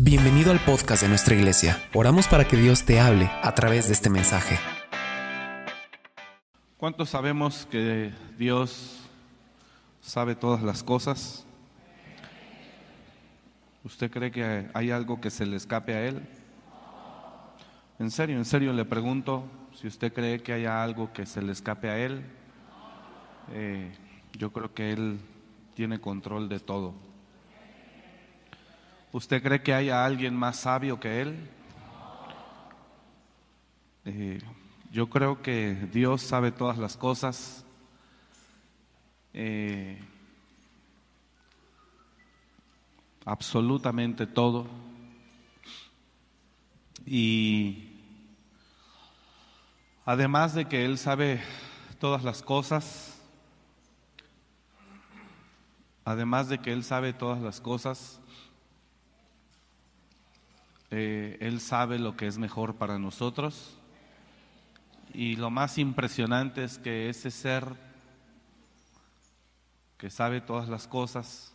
Bienvenido al podcast de nuestra iglesia. Oramos para que Dios te hable a través de este mensaje. ¿Cuántos sabemos que Dios sabe todas las cosas? ¿Usted cree que hay algo que se le escape a Él? En serio, en serio le pregunto si usted cree que haya algo que se le escape a Él. Eh, yo creo que Él tiene control de todo. ¿Usted cree que haya alguien más sabio que Él? Eh, yo creo que Dios sabe todas las cosas. Eh, absolutamente todo. Y además de que Él sabe todas las cosas, además de que Él sabe todas las cosas, eh, Él sabe lo que es mejor para nosotros. Y lo más impresionante es que ese ser que sabe todas las cosas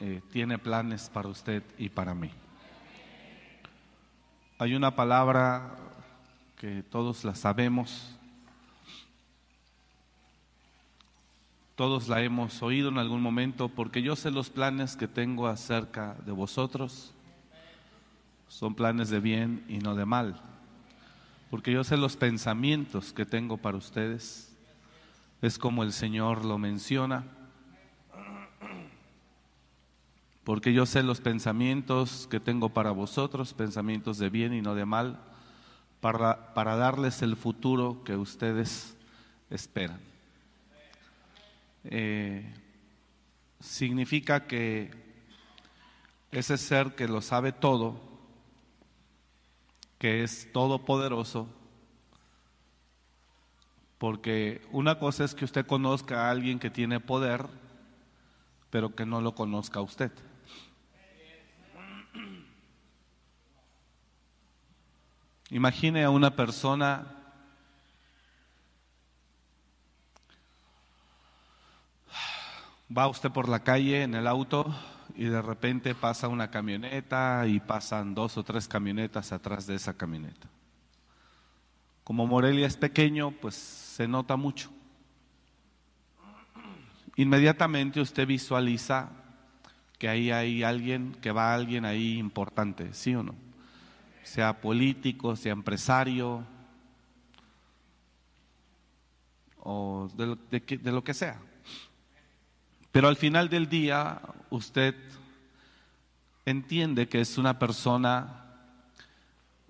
eh, tiene planes para usted y para mí. Hay una palabra que todos la sabemos, todos la hemos oído en algún momento, porque yo sé los planes que tengo acerca de vosotros. Son planes de bien y no de mal. Porque yo sé los pensamientos que tengo para ustedes. Es como el Señor lo menciona. Porque yo sé los pensamientos que tengo para vosotros, pensamientos de bien y no de mal, para, para darles el futuro que ustedes esperan. Eh, significa que ese ser que lo sabe todo, que es todopoderoso, porque una cosa es que usted conozca a alguien que tiene poder, pero que no lo conozca a usted. Imagine a una persona Va usted por la calle en el auto y de repente pasa una camioneta y pasan dos o tres camionetas atrás de esa camioneta. Como Morelia es pequeño, pues se nota mucho. Inmediatamente usted visualiza que ahí hay alguien, que va alguien ahí importante, ¿sí o no? Sea político, sea empresario o de de lo que sea. Pero al final del día usted entiende que es una persona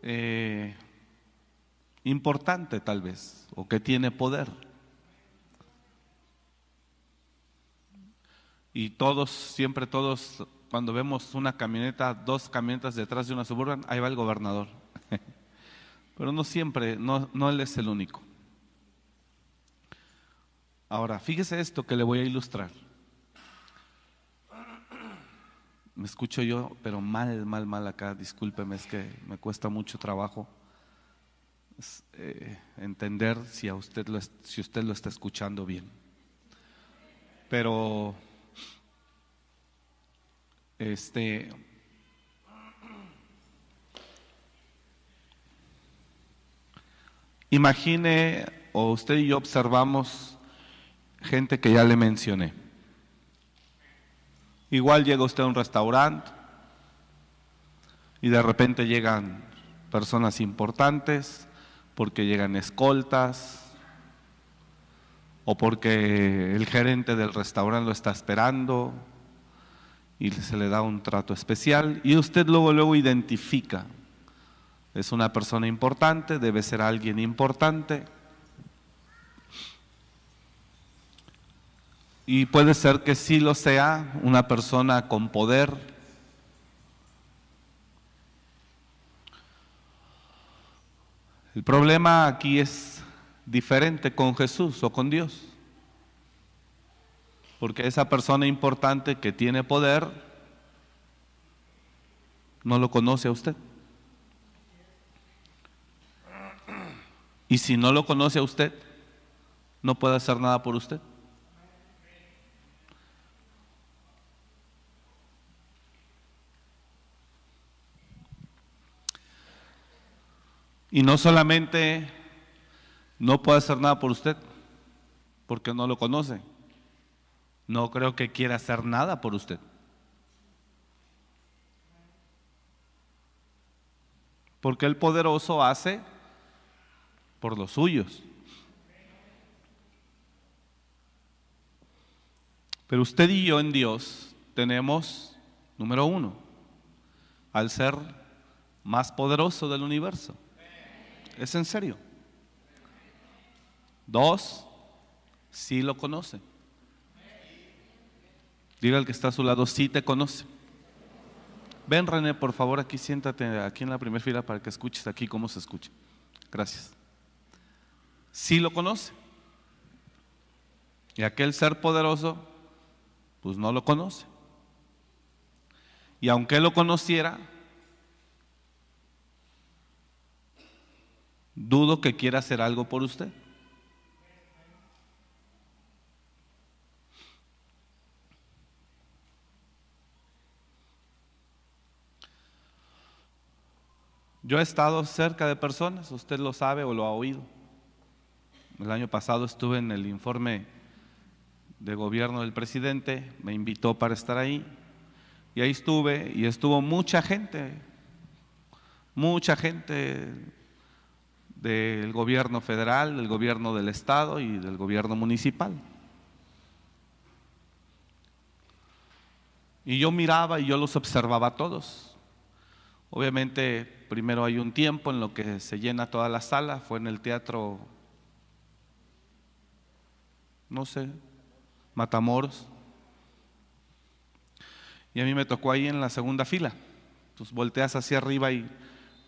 eh, importante tal vez, o que tiene poder. Y todos, siempre todos, cuando vemos una camioneta, dos camionetas detrás de una suburban, ahí va el gobernador. Pero no siempre, no, no él es el único. Ahora, fíjese esto que le voy a ilustrar. Me escucho yo, pero mal, mal, mal acá, discúlpeme, es que me cuesta mucho trabajo eh, entender si, a usted lo, si usted lo está escuchando bien. Pero, este, imagine, o usted y yo observamos gente que ya le mencioné Igual llega usted a un restaurante y de repente llegan personas importantes porque llegan escoltas o porque el gerente del restaurante lo está esperando y se le da un trato especial y usted luego luego identifica es una persona importante, debe ser alguien importante Y puede ser que sí lo sea una persona con poder. El problema aquí es diferente con Jesús o con Dios. Porque esa persona importante que tiene poder no lo conoce a usted. Y si no lo conoce a usted, no puede hacer nada por usted. Y no solamente no puede hacer nada por usted, porque no lo conoce. No creo que quiera hacer nada por usted. Porque el poderoso hace por los suyos. Pero usted y yo en Dios tenemos, número uno, al ser más poderoso del universo. ¿Es en serio? Dos, sí lo conoce. Diga el que está a su lado, sí te conoce. Ven René, por favor, aquí siéntate aquí en la primera fila para que escuches aquí cómo se escucha. Gracias. Sí lo conoce. Y aquel ser poderoso, pues no lo conoce. Y aunque lo conociera, dudo que quiera hacer algo por usted. Yo he estado cerca de personas, usted lo sabe o lo ha oído. El año pasado estuve en el informe de gobierno del presidente, me invitó para estar ahí y ahí estuve y estuvo mucha gente, mucha gente del gobierno federal, del gobierno del estado y del gobierno municipal. Y yo miraba y yo los observaba a todos. Obviamente primero hay un tiempo en lo que se llena toda la sala, fue en el teatro, no sé, Matamoros. Y a mí me tocó ahí en la segunda fila. Entonces volteas hacia arriba y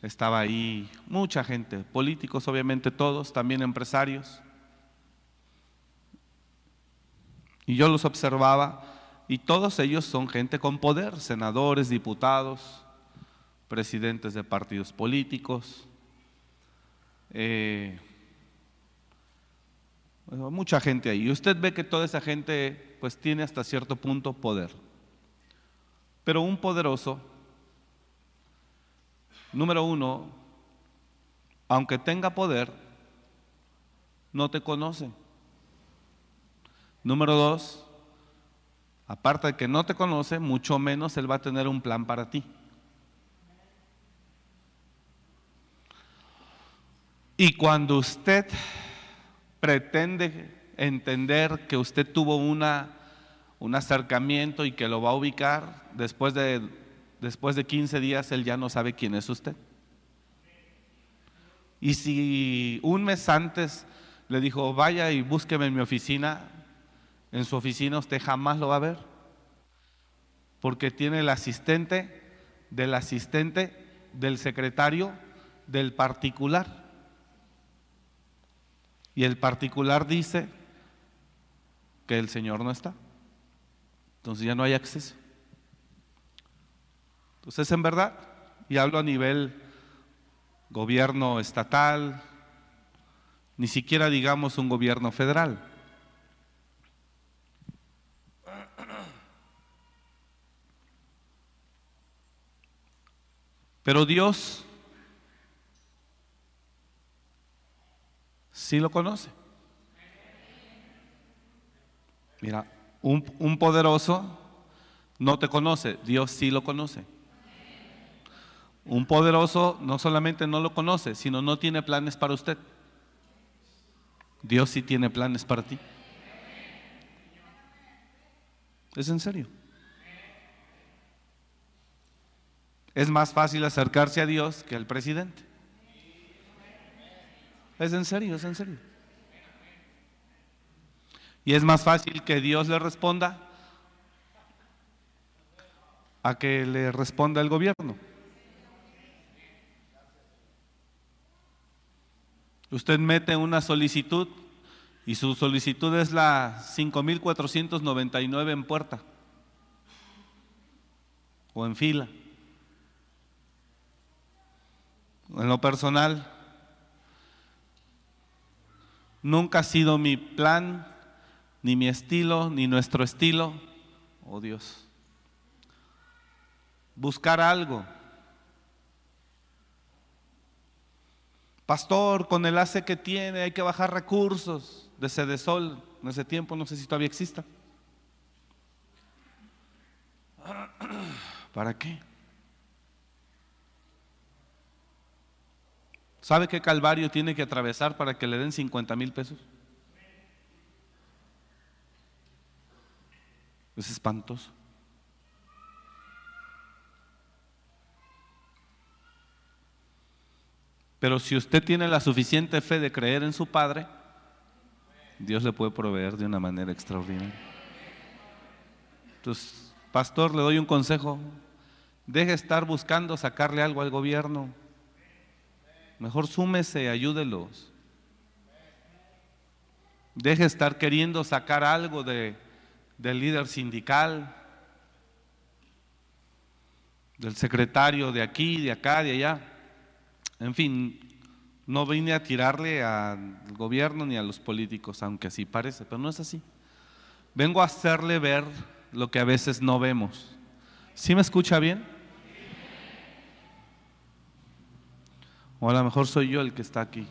estaba ahí mucha gente, políticos obviamente todos, también empresarios. Y yo los observaba y todos ellos son gente con poder, senadores, diputados, presidentes de partidos políticos, eh, mucha gente ahí. Y usted ve que toda esa gente pues tiene hasta cierto punto poder. Pero un poderoso, número uno, aunque tenga poder, no te conoce. Número dos, aparte de que no te conoce, mucho menos él va a tener un plan para ti. Y cuando usted pretende entender que usted tuvo una, un acercamiento y que lo va a ubicar, después de, después de 15 días él ya no sabe quién es usted. Y si un mes antes le dijo, vaya y búsqueme en mi oficina, en su oficina usted jamás lo va a ver, porque tiene el asistente del asistente del secretario del particular. Y el particular dice que el Señor no está. Entonces ya no hay acceso. Entonces, en verdad, y hablo a nivel gobierno estatal, ni siquiera digamos un gobierno federal. Pero Dios sí lo conoce. Mira, un, poderoso no te conoce, Dios sí lo conoce. Un poderoso no solamente no lo conoce, sino no tiene planes para usted. Dios sí tiene planes para ti. ¿Es en serio? Es más fácil acercarse a Dios que al presidente. Es en serio, es en serio. Y es más fácil que Dios le responda a que le responda el gobierno. Usted mete una solicitud y su solicitud es la 5499 en puerta o en fila. En lo personal, Nunca ha sido mi plan, ni mi estilo, ni nuestro estilo. Oh Dios. Buscar algo. Pastor, con el ACE que tiene hay que bajar recursos de Cedesol. En ese tiempo no sé si todavía exista. ¿Para qué? ¿Sabe qué calvario tiene que atravesar para que le den 50 mil pesos? Es espantoso. Pero si usted tiene la suficiente fe de creer en su Padre, Dios le puede proveer de una manera extraordinaria. Entonces, pastor, le doy un consejo. Deje estar buscando sacarle algo al gobierno. Mejor súmese, ayúdelos. Deje estar queriendo sacar algo de, del líder sindical, del secretario de aquí, de acá, de allá. En fin, no vine a tirarle al gobierno ni a los políticos, aunque así parece, pero no es así. Vengo a hacerle ver lo que a veces no vemos. ¿Sí me escucha bien? O a lo mejor soy yo el que está aquí.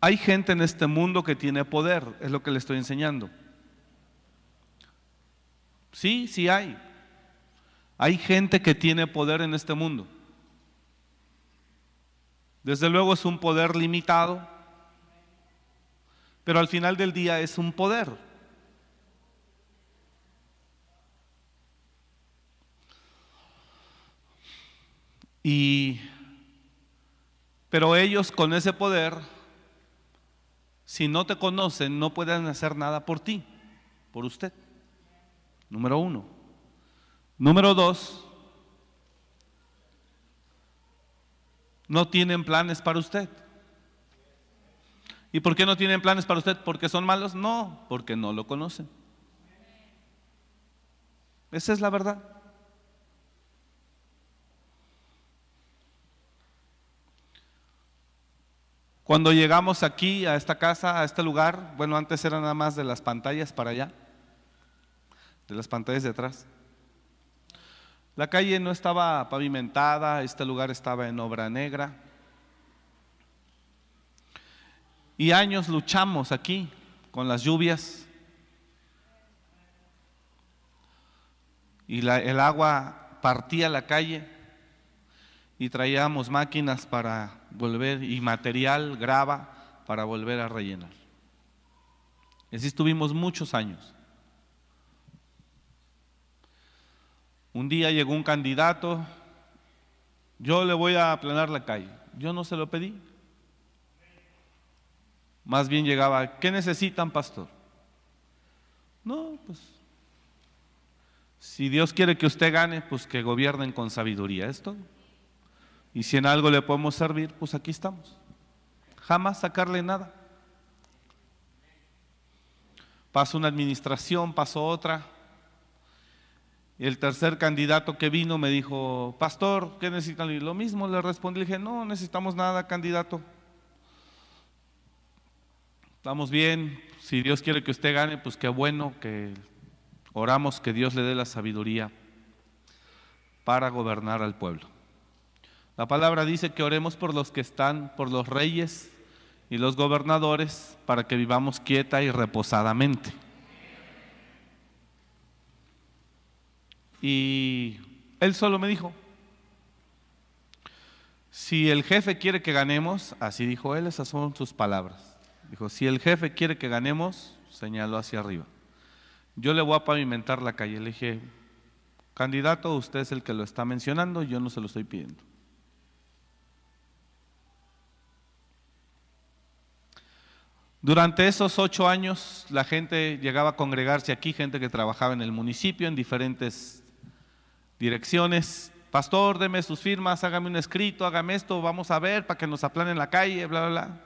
Hay gente en este mundo que tiene poder, es lo que le estoy enseñando. Sí, sí hay. Hay gente que tiene poder en este mundo. Desde luego es un poder limitado, pero al final del día es un poder. Y pero ellos con ese poder si no te conocen no pueden hacer nada por ti, por usted. Número uno. Número dos, no tienen planes para usted. ¿Y por qué no tienen planes para usted? ¿Porque son malos? No, porque no lo conocen. Esa es la verdad. Cuando llegamos aquí a esta casa, a este lugar, bueno, antes era nada más de las pantallas para allá, de las pantallas de atrás. La calle no estaba pavimentada, este lugar estaba en obra negra. Y años luchamos aquí con las lluvias. Y el agua partía la calle y traíamos máquinas para volver y material, grava, para volver a rellenar. Así estuvimos muchos años. Un día llegó un candidato, yo le voy a aplanar la calle. Yo no se lo pedí. Más bien llegaba, ¿qué necesitan, pastor? No, pues, si Dios quiere que usted gane, pues que gobiernen con sabiduría, es todo. Y si en algo le podemos servir, pues aquí estamos. Jamás sacarle nada. Pasó una administración, pasó otra, y el tercer candidato que vino me dijo, pastor, ¿qué necesitan? Y lo mismo le respondí, le dije, no, necesitamos nada, candidato. Estamos bien, si Dios quiere que usted gane, pues qué bueno que oramos que Dios le dé la sabiduría para gobernar al pueblo. La palabra dice que oremos por los que están, por los reyes y los gobernadores, para que vivamos quieta y reposadamente. Y él solo me dijo, si el jefe quiere que ganemos, así dijo él, esas son sus palabras. Dijo, si el jefe quiere que ganemos, señaló hacia arriba. Yo le voy a pavimentar la calle. Le dije, candidato, usted es el que lo está mencionando, yo no se lo estoy pidiendo. Durante esos ocho años la gente llegaba a congregarse aquí, gente que trabajaba en el municipio en diferentes direcciones. Pastor, deme sus firmas, hágame un escrito, hágame esto, vamos a ver para que nos aplanen la calle, bla, bla, bla.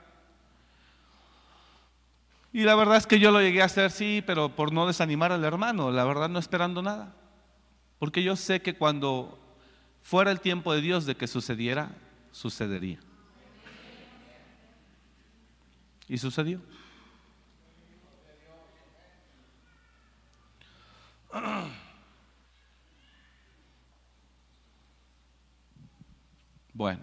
Y la verdad es que yo lo llegué a hacer, sí, pero por no desanimar al hermano, la verdad no esperando nada. Porque yo sé que cuando fuera el tiempo de Dios de que sucediera, sucedería. Y sucedió. Bueno,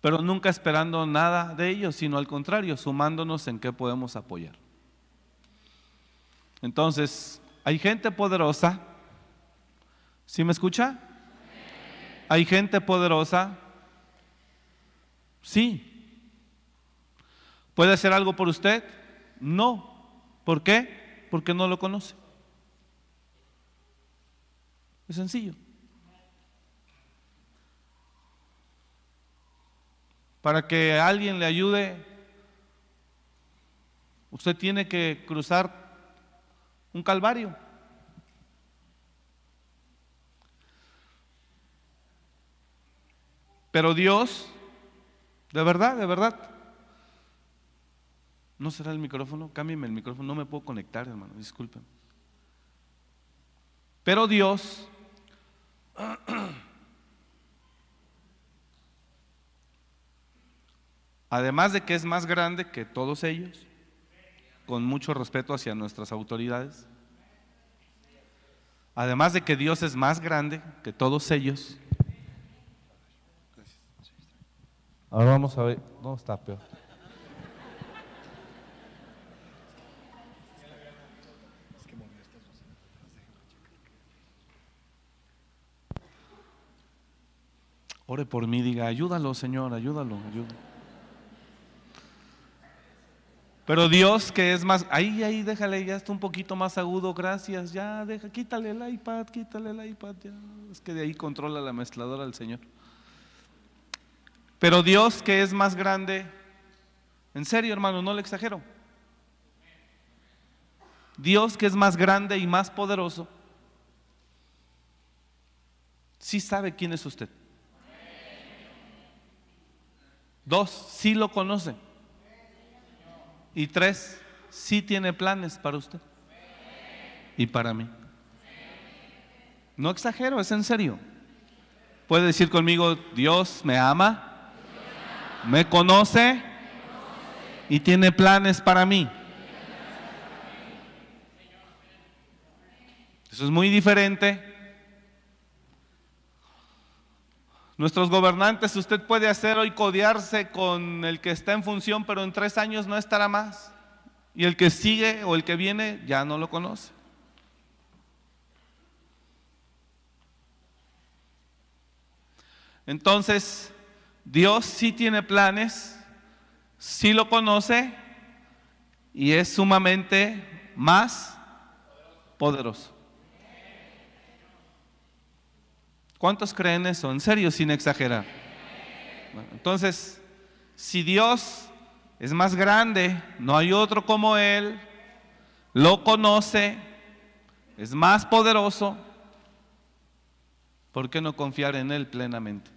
pero nunca esperando nada de ellos, sino al contrario, sumándonos en qué podemos apoyar. Entonces, hay gente poderosa, ¿sí me escucha? ¿Hay gente poderosa? Sí. ¿Puede hacer algo por usted? No. ¿Por qué? Porque no lo conoce. Es sencillo. Para que alguien le ayude, usted tiene que cruzar un calvario. Pero Dios, de verdad, de verdad, ¿no será el micrófono? Cámbiame el micrófono, no me puedo conectar, hermano, disculpen. Pero Dios además de que es más grande que todos ellos, con mucho respeto hacia nuestras autoridades, además de que Dios es más grande que todos ellos, ahora vamos a ver, no está peor. Ore por mí, diga, ayúdalo, Señor, ayúdalo, ayúdalo. Pero Dios que es más, ahí, ahí, déjale, ya está un poquito más agudo, gracias, ya, deja, quítale el iPad, quítale el iPad, ya. Es que de ahí controla la mezcladora el Señor. Pero Dios que es más grande, en serio hermano, no le exagero. Dios que es más grande y más poderoso, sí sabe quién es usted. Dos, sí lo conoce. Y tres, sí tiene planes para usted y para mí. No exagero, es en serio. Puede decir conmigo, Dios me ama, me conoce y tiene planes para mí. Eso es muy diferente. Nuestros gobernantes, usted puede hacer hoy codearse con el que está en función, pero en tres años no estará más. Y el que sigue o el que viene ya no lo conoce. Entonces, Dios sí tiene planes, sí lo conoce y es sumamente más poderoso. ¿Cuántos creen eso? En serio, sin exagerar. entonces, si Dios es más grande, no hay otro como Él, lo conoce, es más poderoso, ¿por qué no confiar en Él plenamente?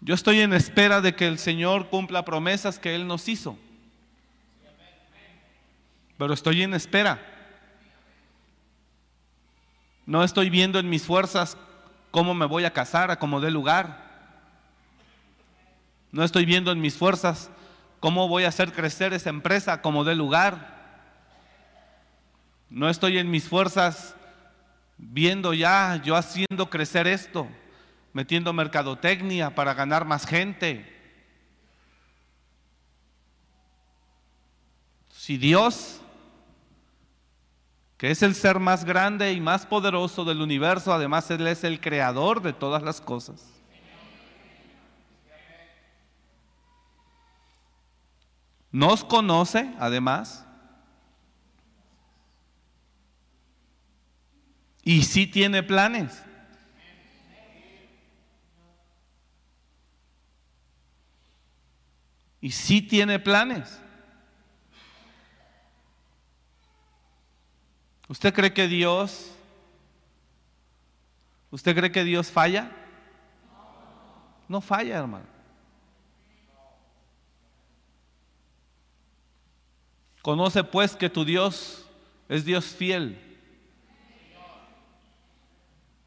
Yo estoy en espera de que el Señor cumpla promesas que Él nos hizo, pero estoy en espera. No estoy viendo en mis fuerzas cómo me voy a casar a como dé lugar. No estoy viendo en mis fuerzas cómo voy a hacer crecer esa empresa como dé lugar. No estoy en mis fuerzas viendo ya yo haciendo crecer esto metiendo mercadotecnia para ganar más gente. Si Dios, que es el ser más grande y más poderoso del universo, además Él es el creador de todas las cosas. Nos conoce, además, y sí tiene planes. Y sí tiene planes. ¿Usted cree que Dios, usted cree que Dios falla? No falla, hermano. Conoce pues que tu Dios es Dios fiel,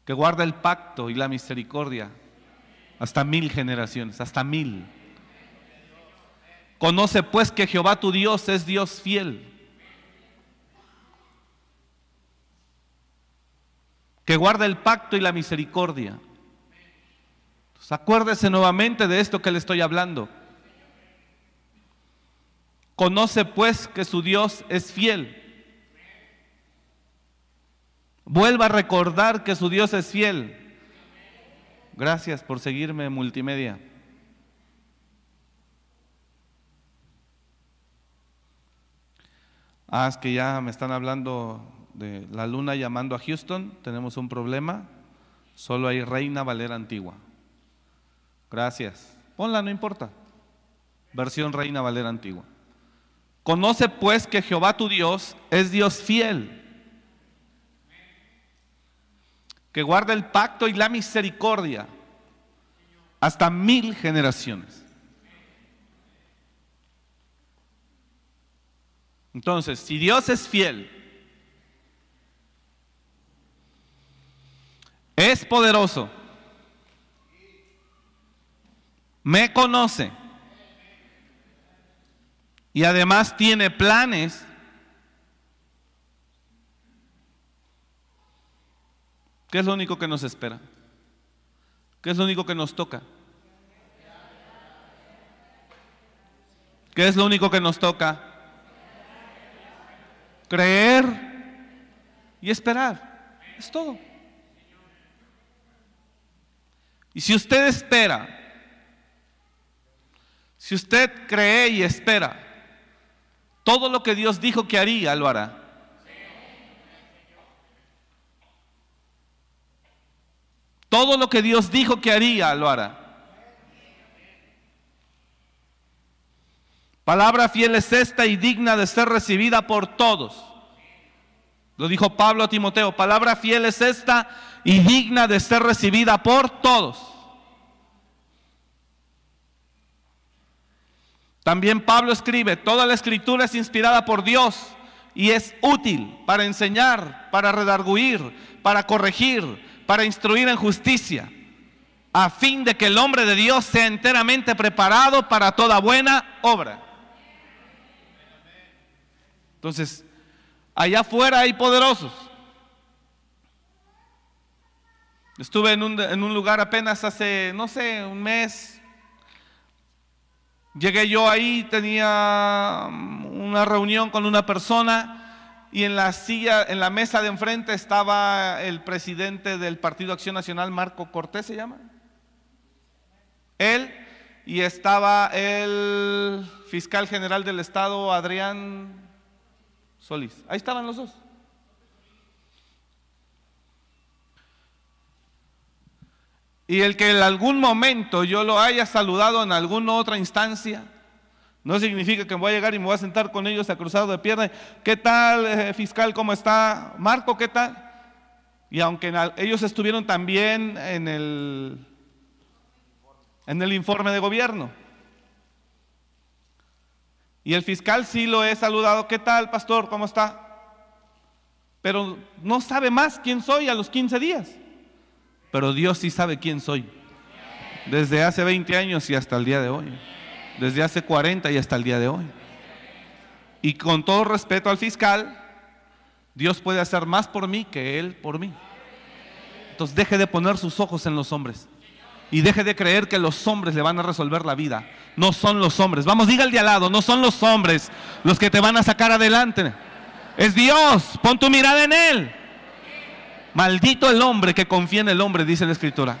que guarda el pacto y la misericordia hasta mil generaciones, hasta mil. Conoce pues que Jehová tu Dios es Dios fiel. Que guarda el pacto y la misericordia. acuérdese nuevamente de esto que le estoy hablando. Conoce pues que su Dios es fiel. Vuelva a recordar que su Dios es fiel. Gracias por seguirme en multimedia. Ah, es que ya me están hablando de la luna llamando a Houston. Tenemos un problema. Solo hay Reina Valera Antigua. Gracias. Ponla, no importa. Versión Reina Valera Antigua. Conoce pues que Jehová tu Dios es Dios fiel, que guarda el pacto y la misericordia hasta mil generaciones. Entonces, si Dios es fiel, es poderoso, me conoce y además tiene planes, ¿qué es lo único que nos espera? ¿Qué es lo único que nos toca? ¿Qué es lo único que nos toca? creer y esperar. Es todo. Y si usted espera, si usted cree y espera, todo lo que Dios dijo que haría, lo hará. Todo lo que Dios dijo que haría, lo hará. Palabra fiel es esta y digna de ser recibida por todos. Lo dijo Pablo a Timoteo, palabra fiel es esta y digna de ser recibida por todos. También Pablo escribe, toda la escritura es inspirada por Dios y es útil para enseñar, para redarguir, para corregir, para instruir en justicia, a fin de que el hombre de Dios sea enteramente preparado para toda buena obra. Entonces, allá afuera hay poderosos. Estuve en un, en un, lugar apenas hace, no sé, un mes. Llegué yo ahí, tenía mm, una reunión con una persona y en la silla, en la mesa de enfrente estaba el presidente del Partido Acción Nacional, Marco Cortés se llama. Él y estaba el fiscal general del estado, Adrián Solís. Ahí estaban los dos. Y el que en algún momento yo lo haya saludado en alguna otra instancia, no significa que voy a llegar y me voy a sentar con ellos a cruzado de pierna. ¿Qué tal, eh, fiscal? ¿Cómo está? Marco, ¿qué tal? Y aunque ellos estuvieron también en el, en el informe de gobierno. Y el fiscal sí lo he saludado. ¿Qué tal, pastor? ¿Cómo está? Pero no sabe más quién soy a los 15 días. Pero Dios sí sabe quién soy. Desde hace 20 años y hasta el día de hoy. Desde hace 40 y hasta el día de hoy. Y con todo respeto al fiscal, Dios puede hacer más por mí que Él por mí. Entonces deje de poner sus ojos en los hombres. Y deje de creer que los hombres le van a resolver la vida. No son los hombres. Vamos, diga el de al lado, no son los hombres los que te van a sacar adelante. Es Dios. Pon tu mirada en Él. Maldito el hombre que confía en el hombre, dice la escritura.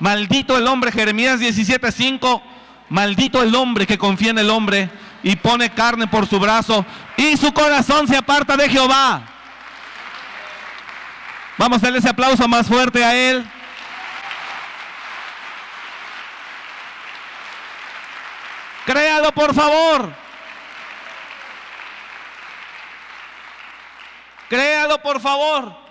Maldito el hombre, Jeremías 17:5. Maldito el hombre que confía en el hombre y pone carne por su brazo y su corazón se aparta de Jehová. Vamos a darle ese aplauso más fuerte a Él. Créalo, por favor. Créalo, por favor.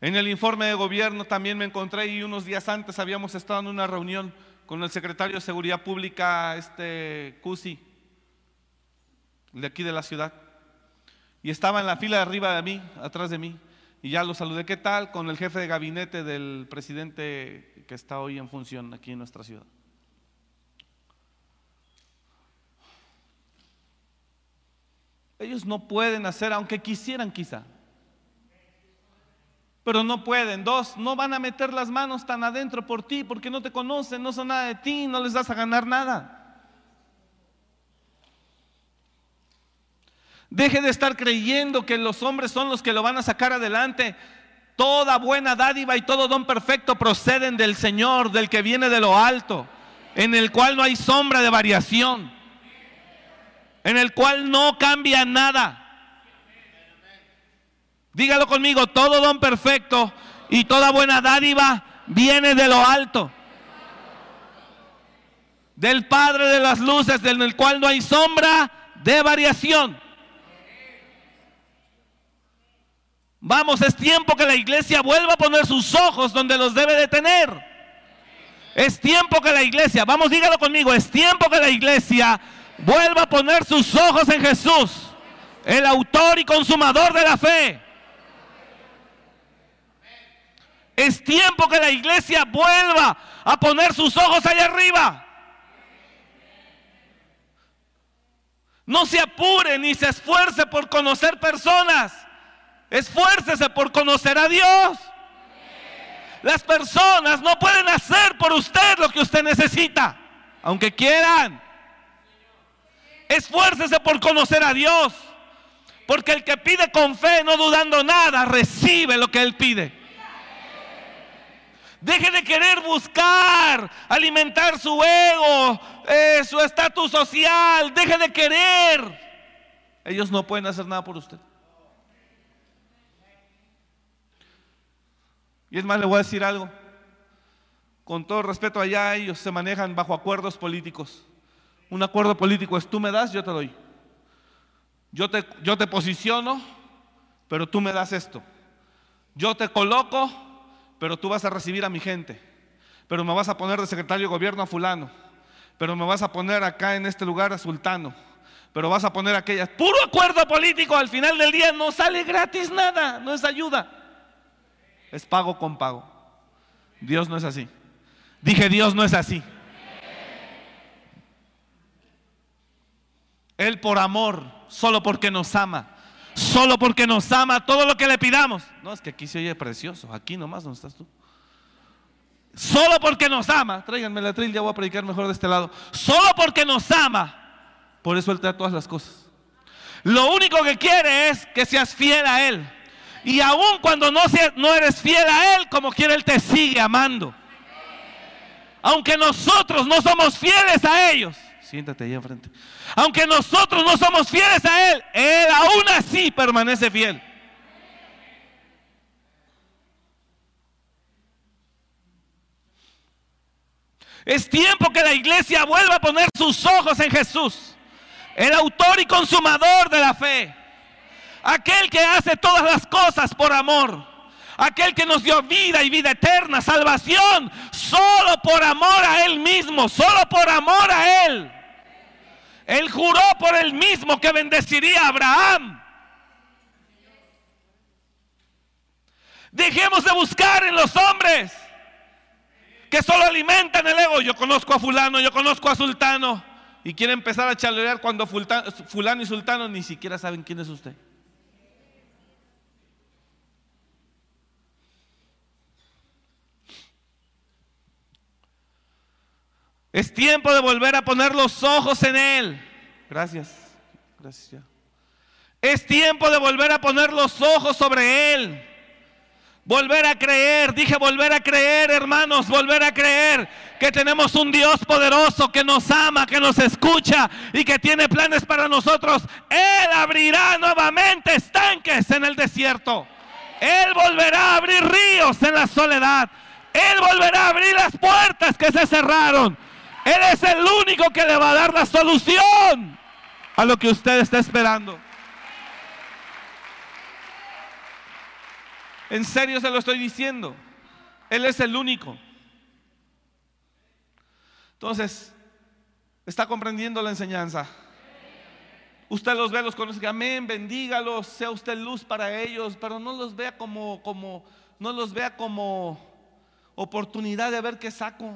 En el informe de gobierno también me encontré y unos días antes habíamos estado en una reunión con el secretario de Seguridad Pública, este Cusi, de aquí de la ciudad. Y estaba en la fila de arriba de mí, atrás de mí. Y ya lo saludé, ¿qué tal? Con el jefe de gabinete del presidente que está hoy en función aquí en nuestra ciudad. Ellos no pueden hacer, aunque quisieran quizá. Pero no pueden. Dos, no van a meter las manos tan adentro por ti porque no te conocen, no son nada de ti, no les das a ganar nada. Deje de estar creyendo que los hombres son los que lo van a sacar adelante. Toda buena dádiva y todo don perfecto proceden del Señor, del que viene de lo alto, en el cual no hay sombra de variación, en el cual no cambia nada. Dígalo conmigo, todo don perfecto y toda buena dádiva viene de lo alto. Del Padre de las luces, en el cual no hay sombra de variación. Vamos, es tiempo que la iglesia vuelva a poner sus ojos donde los debe de tener. Es tiempo que la iglesia, vamos, dígalo conmigo, es tiempo que la iglesia vuelva a poner sus ojos en Jesús, el autor y consumador de la fe. Es tiempo que la iglesia vuelva a poner sus ojos allá arriba. No se apure ni se esfuerce por conocer personas. Esfuércese por conocer a Dios. Las personas no pueden hacer por usted lo que usted necesita, aunque quieran. Esfuércese por conocer a Dios. Porque el que pide con fe, no dudando nada, recibe lo que él pide. Deje de querer buscar, alimentar su ego, eh, su estatus social. Deje de querer. Ellos no pueden hacer nada por usted. Y es más, le voy a decir algo. Con todo respeto allá, ellos se manejan bajo acuerdos políticos. Un acuerdo político es tú me das, yo te doy. Yo te, yo te posiciono, pero tú me das esto. Yo te coloco, pero tú vas a recibir a mi gente. Pero me vas a poner de secretario de gobierno a fulano. Pero me vas a poner acá en este lugar a sultano. Pero vas a poner aquellas. Puro acuerdo político. Al final del día no sale gratis nada. No es ayuda es pago con pago. Dios no es así. Dije, Dios no es así. Él por amor, solo porque nos ama, solo porque nos ama, todo lo que le pidamos. No, es que aquí se oye precioso, aquí nomás donde estás tú. Solo porque nos ama, tráiganme la tril, ya voy a predicar mejor de este lado. Solo porque nos ama, por eso Él te da todas las cosas. Lo único que quiere es que seas fiel a Él. Y aun cuando no, no eres fiel a Él, como quiere, Él te sigue amando. Aunque nosotros no somos fieles a ellos. Siéntate ahí enfrente. Aunque nosotros no somos fieles a Él, Él aún así permanece fiel. Es tiempo que la iglesia vuelva a poner sus ojos en Jesús, el autor y consumador de la fe. Aquel que hace todas las cosas por amor. Aquel que nos dio vida y vida eterna, salvación, solo por amor a Él mismo, solo por amor a Él. Él juró por Él mismo que bendeciría a Abraham. Dejemos de buscar en los hombres que solo alimentan el ego. Yo conozco a fulano, yo conozco a sultano. Y quiere empezar a chalear cuando fulano y sultano ni siquiera saben quién es usted. Es tiempo de volver a poner los ojos en Él. Gracias. Gracias. Es tiempo de volver a poner los ojos sobre Él. Volver a creer, dije volver a creer, hermanos, volver a creer que tenemos un Dios poderoso que nos ama, que nos escucha y que tiene planes para nosotros. Él abrirá nuevamente estanques en el desierto. Él volverá a abrir ríos en la soledad. Él volverá a abrir las puertas que se cerraron. Él es el único que le va a dar la solución a lo que usted está esperando. En serio se lo estoy diciendo. Él es el único. Entonces, ¿está comprendiendo la enseñanza? Usted los ve, los conoce, amén, bendígalos, sea usted luz para ellos, pero no los vea como, como, no los vea como oportunidad de ver qué saco.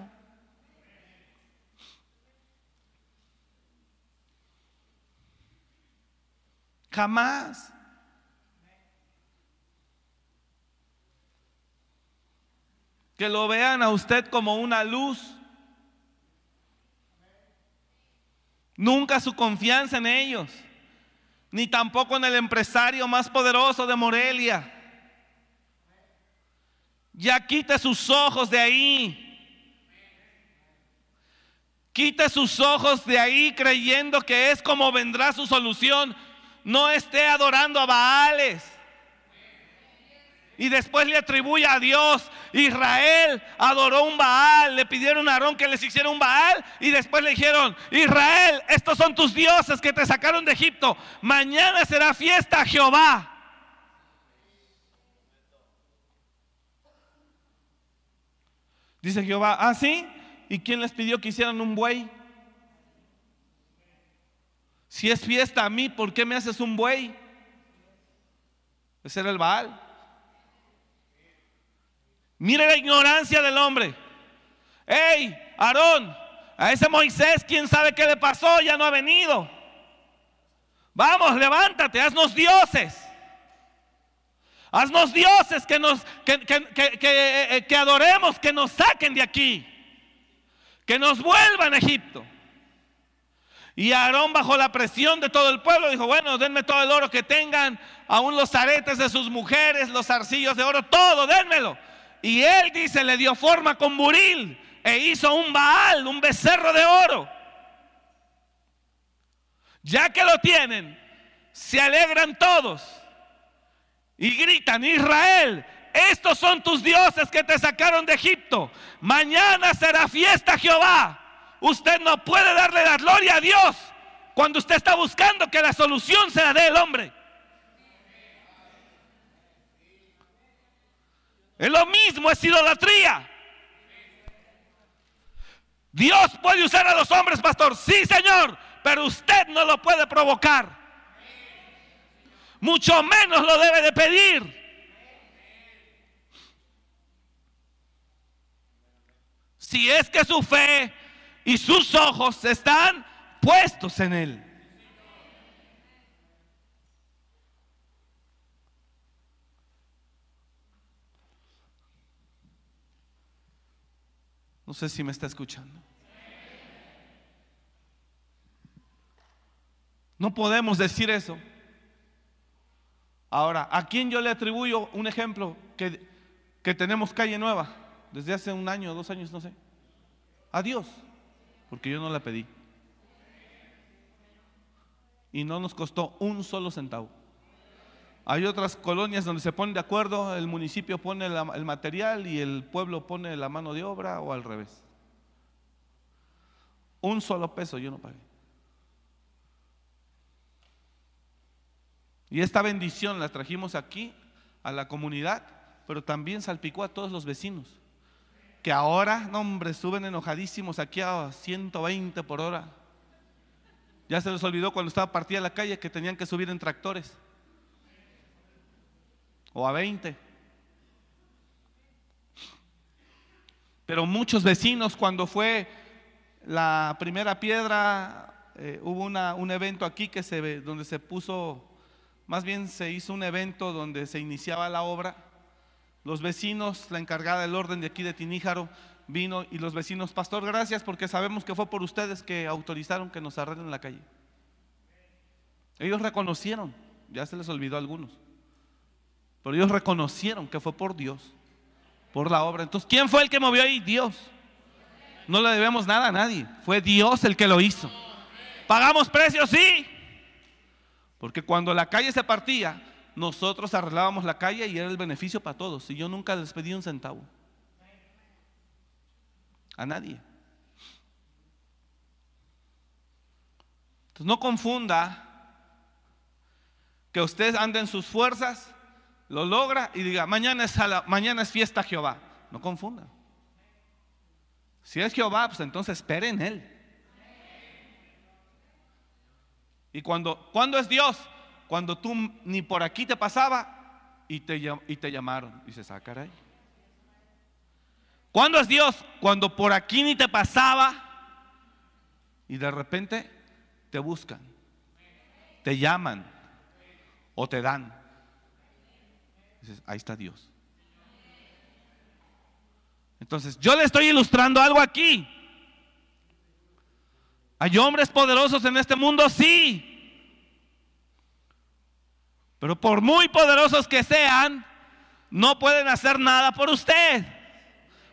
Jamás. Que lo vean a usted como una luz. Nunca su confianza en ellos, ni tampoco en el empresario más poderoso de Morelia. Ya quite sus ojos de ahí. Quite sus ojos de ahí creyendo que es como vendrá su solución. No esté adorando a Baales y después le atribuye a Dios. Israel adoró un Baal, le pidieron a Aarón que les hiciera un Baal y después le dijeron, Israel, estos son tus dioses que te sacaron de Egipto, mañana será fiesta a Jehová. Dice Jehová, ¿ah, sí? ¿Y quién les pidió que hicieran un buey? Si es fiesta a mí, ¿por qué me haces un buey? Ese era el Baal. Mire la ignorancia del hombre. Hey, Aarón, a ese Moisés, quién sabe qué le pasó, ya no ha venido. Vamos, levántate, haznos dioses. Haznos dioses que nos que, que, que, adoremos, que nos saquen de aquí. Que nos vuelvan a Egipto. Y Aarón bajo la presión de todo el pueblo dijo, bueno, denme todo el oro que tengan, aún los aretes de sus mujeres, los arcillos de oro, todo, denmelo. Y él dice, le dio forma con buril e hizo un baal, un becerro de oro. Ya que lo tienen, se alegran todos y gritan, Israel, estos son tus dioses que te sacaron de Egipto. Mañana será fiesta Jehová. Usted no puede darle la gloria a Dios cuando usted está buscando que la solución sea del hombre. Es lo mismo, es idolatría. Dios puede usar a los hombres, pastor. Sí, Señor, pero usted no lo puede provocar. Mucho menos lo debe de pedir. Si es que su fe y sus ojos están puestos en Él. No sé si me está escuchando. No podemos decir eso. Ahora, ¿a quién yo le atribuyo un ejemplo que, que tenemos calle nueva desde hace un año, dos años, no sé? A Dios, porque yo no la pedí. Y no nos costó un solo centavo. Hay otras colonias donde se ponen de acuerdo, el municipio pone el material y el pueblo pone la mano de obra o al revés. Un solo peso yo no pagué. Y esta bendición la trajimos aquí a la comunidad, pero también salpicó a todos los vecinos, que ahora, no hombre, suben enojadísimos aquí a 120 por hora. Ya se les olvidó cuando estaba partida la calle que tenían que subir en tractores o a 20. Pero muchos vecinos cuando fue la primera piedra, eh, hubo un evento aquí que se, donde se puso, más bien se hizo un evento donde se iniciaba la obra. Los vecinos, la encargada del orden de aquí de Tiníjaro, vino y los vecinos, pastor, gracias porque sabemos que fue por ustedes que autorizaron que nos arreglen la calle. Ellos reconocieron, ya se les olvidó a algunos. Pero ellos reconocieron que fue por Dios, por la obra. Entonces, ¿quién fue el que movió ahí? Dios. No le debemos nada a nadie. Fue Dios el que lo hizo. ¿Pagamos precios? Sí. Porque cuando la calle se partía, nosotros arreglábamos la calle y era el beneficio para todos. Y yo nunca les pedí un centavo. A nadie. Entonces no confunda que usted ande en sus fuerzas lo logra y diga, mañana es, mañana es fiesta Jehová. No confunda. Si es Jehová, pues entonces espere en Él. Y cuando, ¿cuándo es Dios? Cuando tú ni por aquí te pasaba y te, y te llamaron. Y se saca ahí. ¿Cuándo es Dios? Cuando por aquí ni te pasaba y de repente te buscan, te llaman, o te dan. Dices, ahí está Dios. Entonces, yo le estoy ilustrando algo aquí. ¿Hay hombres poderosos en este mundo? Sí. Pero por muy poderosos que sean, no pueden hacer nada por usted.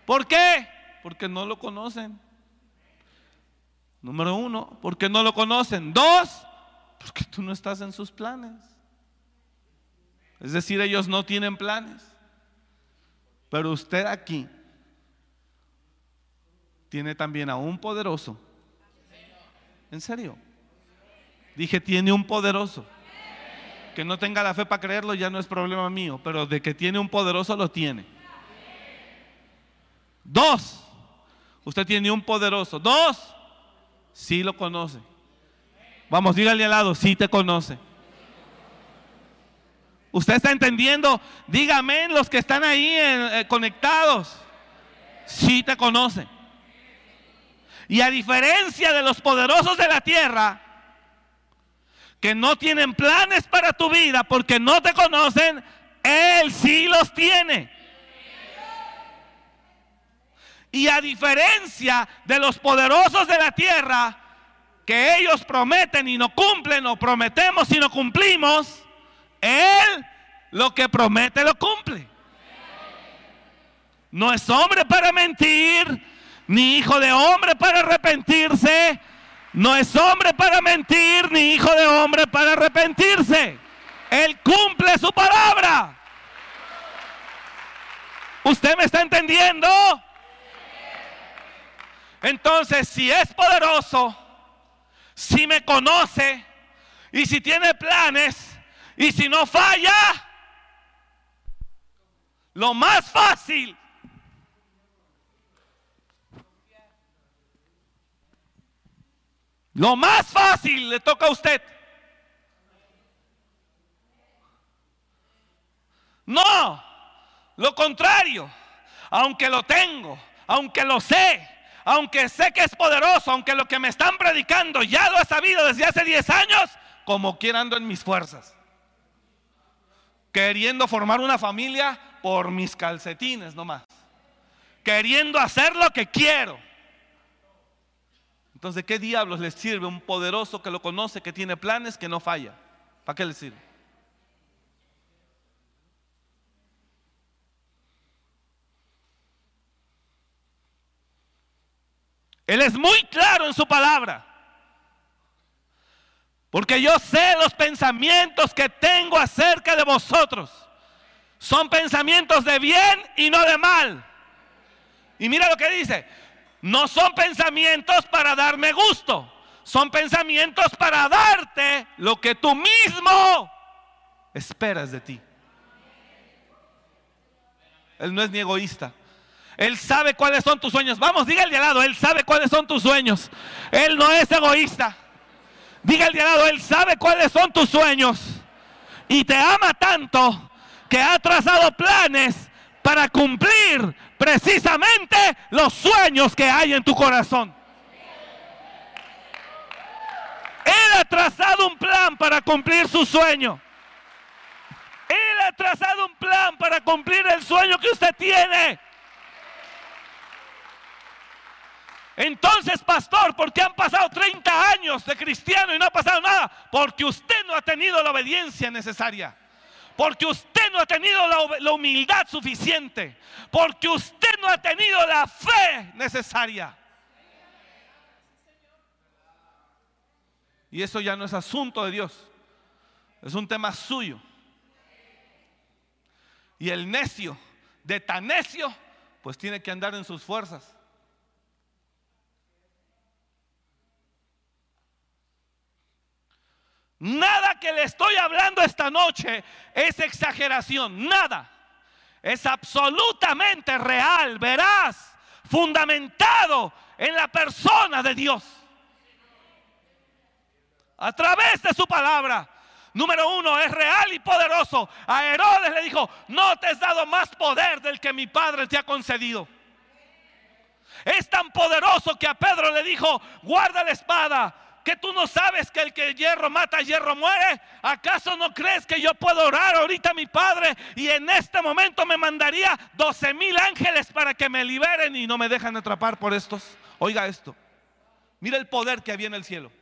¿Por qué? Porque no lo conocen. Número uno, porque no lo conocen. Dos, porque tú no estás en sus planes. Es decir, ellos no tienen planes. Pero usted aquí tiene también a un poderoso ¿En serio? Dije, tiene un poderoso. Que no tenga la fe para creerlo ya no es problema mío, pero de que tiene un poderoso lo tiene. Dos, usted tiene un poderoso. Dos, sí lo conoce. Vamos, dígale al lado, sí te conoce. ¿Usted está entendiendo? Dígame los que están ahí eh, conectados. Sí te conoce. Y a diferencia de los poderosos de la tierra, que no tienen planes para tu vida porque no te conocen, Él sí los tiene. Y a diferencia de los poderosos de la tierra, que ellos prometen y no cumplen, o prometemos y no cumplimos, Él lo que promete lo cumple. No es hombre para mentir, ni hijo de hombre para arrepentirse. No es hombre para mentir, ni hijo de hombre para arrepentirse. Él cumple su palabra. ¿Usted me está entendiendo? Entonces, si es poderoso, si me conoce y si tiene planes y si no falla, lo más fácil Lo más fácil le toca a usted. No, lo contrario. Aunque lo tengo, aunque lo sé, aunque sé que es poderoso, aunque lo que me están predicando ya lo he sabido desde hace 10 años, como quiera ando en mis fuerzas. Queriendo formar una familia por mis calcetines nomás. Queriendo hacer lo que quiero. Entonces, ¿qué diablos les sirve un poderoso que lo conoce, que tiene planes, que no falla? ¿Para qué le sirve? Él es muy claro en su palabra. Porque yo sé los pensamientos que tengo acerca de vosotros. Son pensamientos de bien y no de mal. Y mira lo que dice. No son pensamientos para darme gusto. Son pensamientos para darte lo que tú mismo esperas de ti. Él no es ni egoísta. Él sabe cuáles son tus sueños. Vamos, dígale al lado, Él sabe cuáles son tus sueños. Él no es egoísta. Dígale al lado, Él sabe cuáles son tus sueños. Y te ama tanto que ha trazado planes para cumplir precisamente los sueños que hay en tu corazón. Él ha trazado un plan para cumplir su sueño. Él ha trazado un plan para cumplir el sueño que usted tiene. Entonces, pastor, ¿por qué han pasado 30 años de cristiano y no ha pasado nada? Porque usted no ha tenido la obediencia necesaria. Porque usted no ha tenido la, humildad suficiente. Porque usted no ha tenido la fe necesaria. Y eso ya no es asunto de Dios. Es un tema suyo. Y el necio, de tan necio, pues tiene que andar en sus fuerzas. Nada que le estoy hablando esta noche es exageración, nada. Es absolutamente real, veraz, fundamentado en la persona de Dios. A través de su palabra. Número uno, es real y poderoso. A Herodes le dijo, no te he dado más poder del que mi padre te ha concedido. Es tan poderoso que a Pedro le dijo, guarda la espada que tú no sabes que el que hierro mata, hierro muere. ¿Acaso no crees que yo puedo orar ahorita mi Padre y en este momento me mandaría 12 mil ángeles para que me liberen y no me dejan atrapar por estos? Oiga esto. Mira el poder que había en el cielo.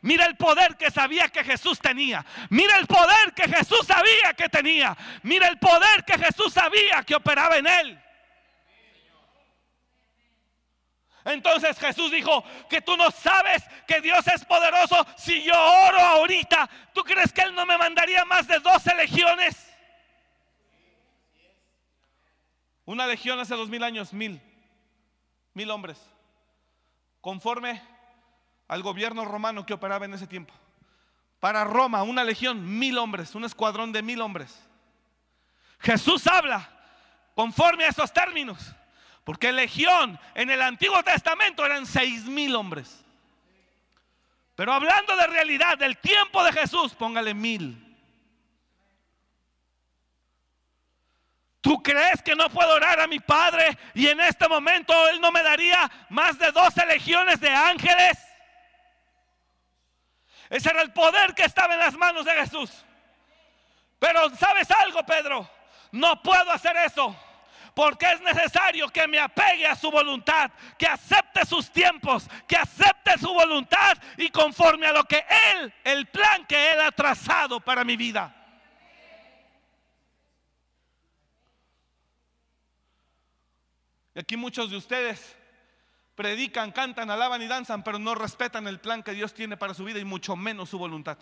Mira el poder que sabía que Jesús tenía. Mira el poder que Jesús sabía que tenía. Mira el poder que Jesús sabía que operaba en él. Entonces Jesús dijo que tú no sabes que Dios es poderoso. Si yo oro ahorita, ¿tú crees que Él no me mandaría más de 12 legiones? Una legión hace dos mil años, mil, mil hombres, conforme al gobierno romano que operaba en ese tiempo. Para Roma, una legión, mil hombres, un escuadrón de mil hombres. Jesús habla conforme a esos términos. Porque legión en el Antiguo Testamento eran seis mil hombres. Pero hablando de realidad, del tiempo de Jesús, póngale mil. ¿Tú crees que no puedo orar a mi Padre y en este momento Él no me daría más de 12 legiones de ángeles? Ese era el poder que estaba en las manos de Jesús. Pero ¿sabes algo, Pedro? No puedo hacer eso. Porque es necesario que me apegue a su voluntad, que acepte sus tiempos, que acepte su voluntad y conforme a lo que Él, el plan que Él ha trazado para mi vida. Y aquí muchos de ustedes predican, cantan, alaban y danzan, pero no respetan el plan que Dios tiene para su vida y mucho menos su voluntad.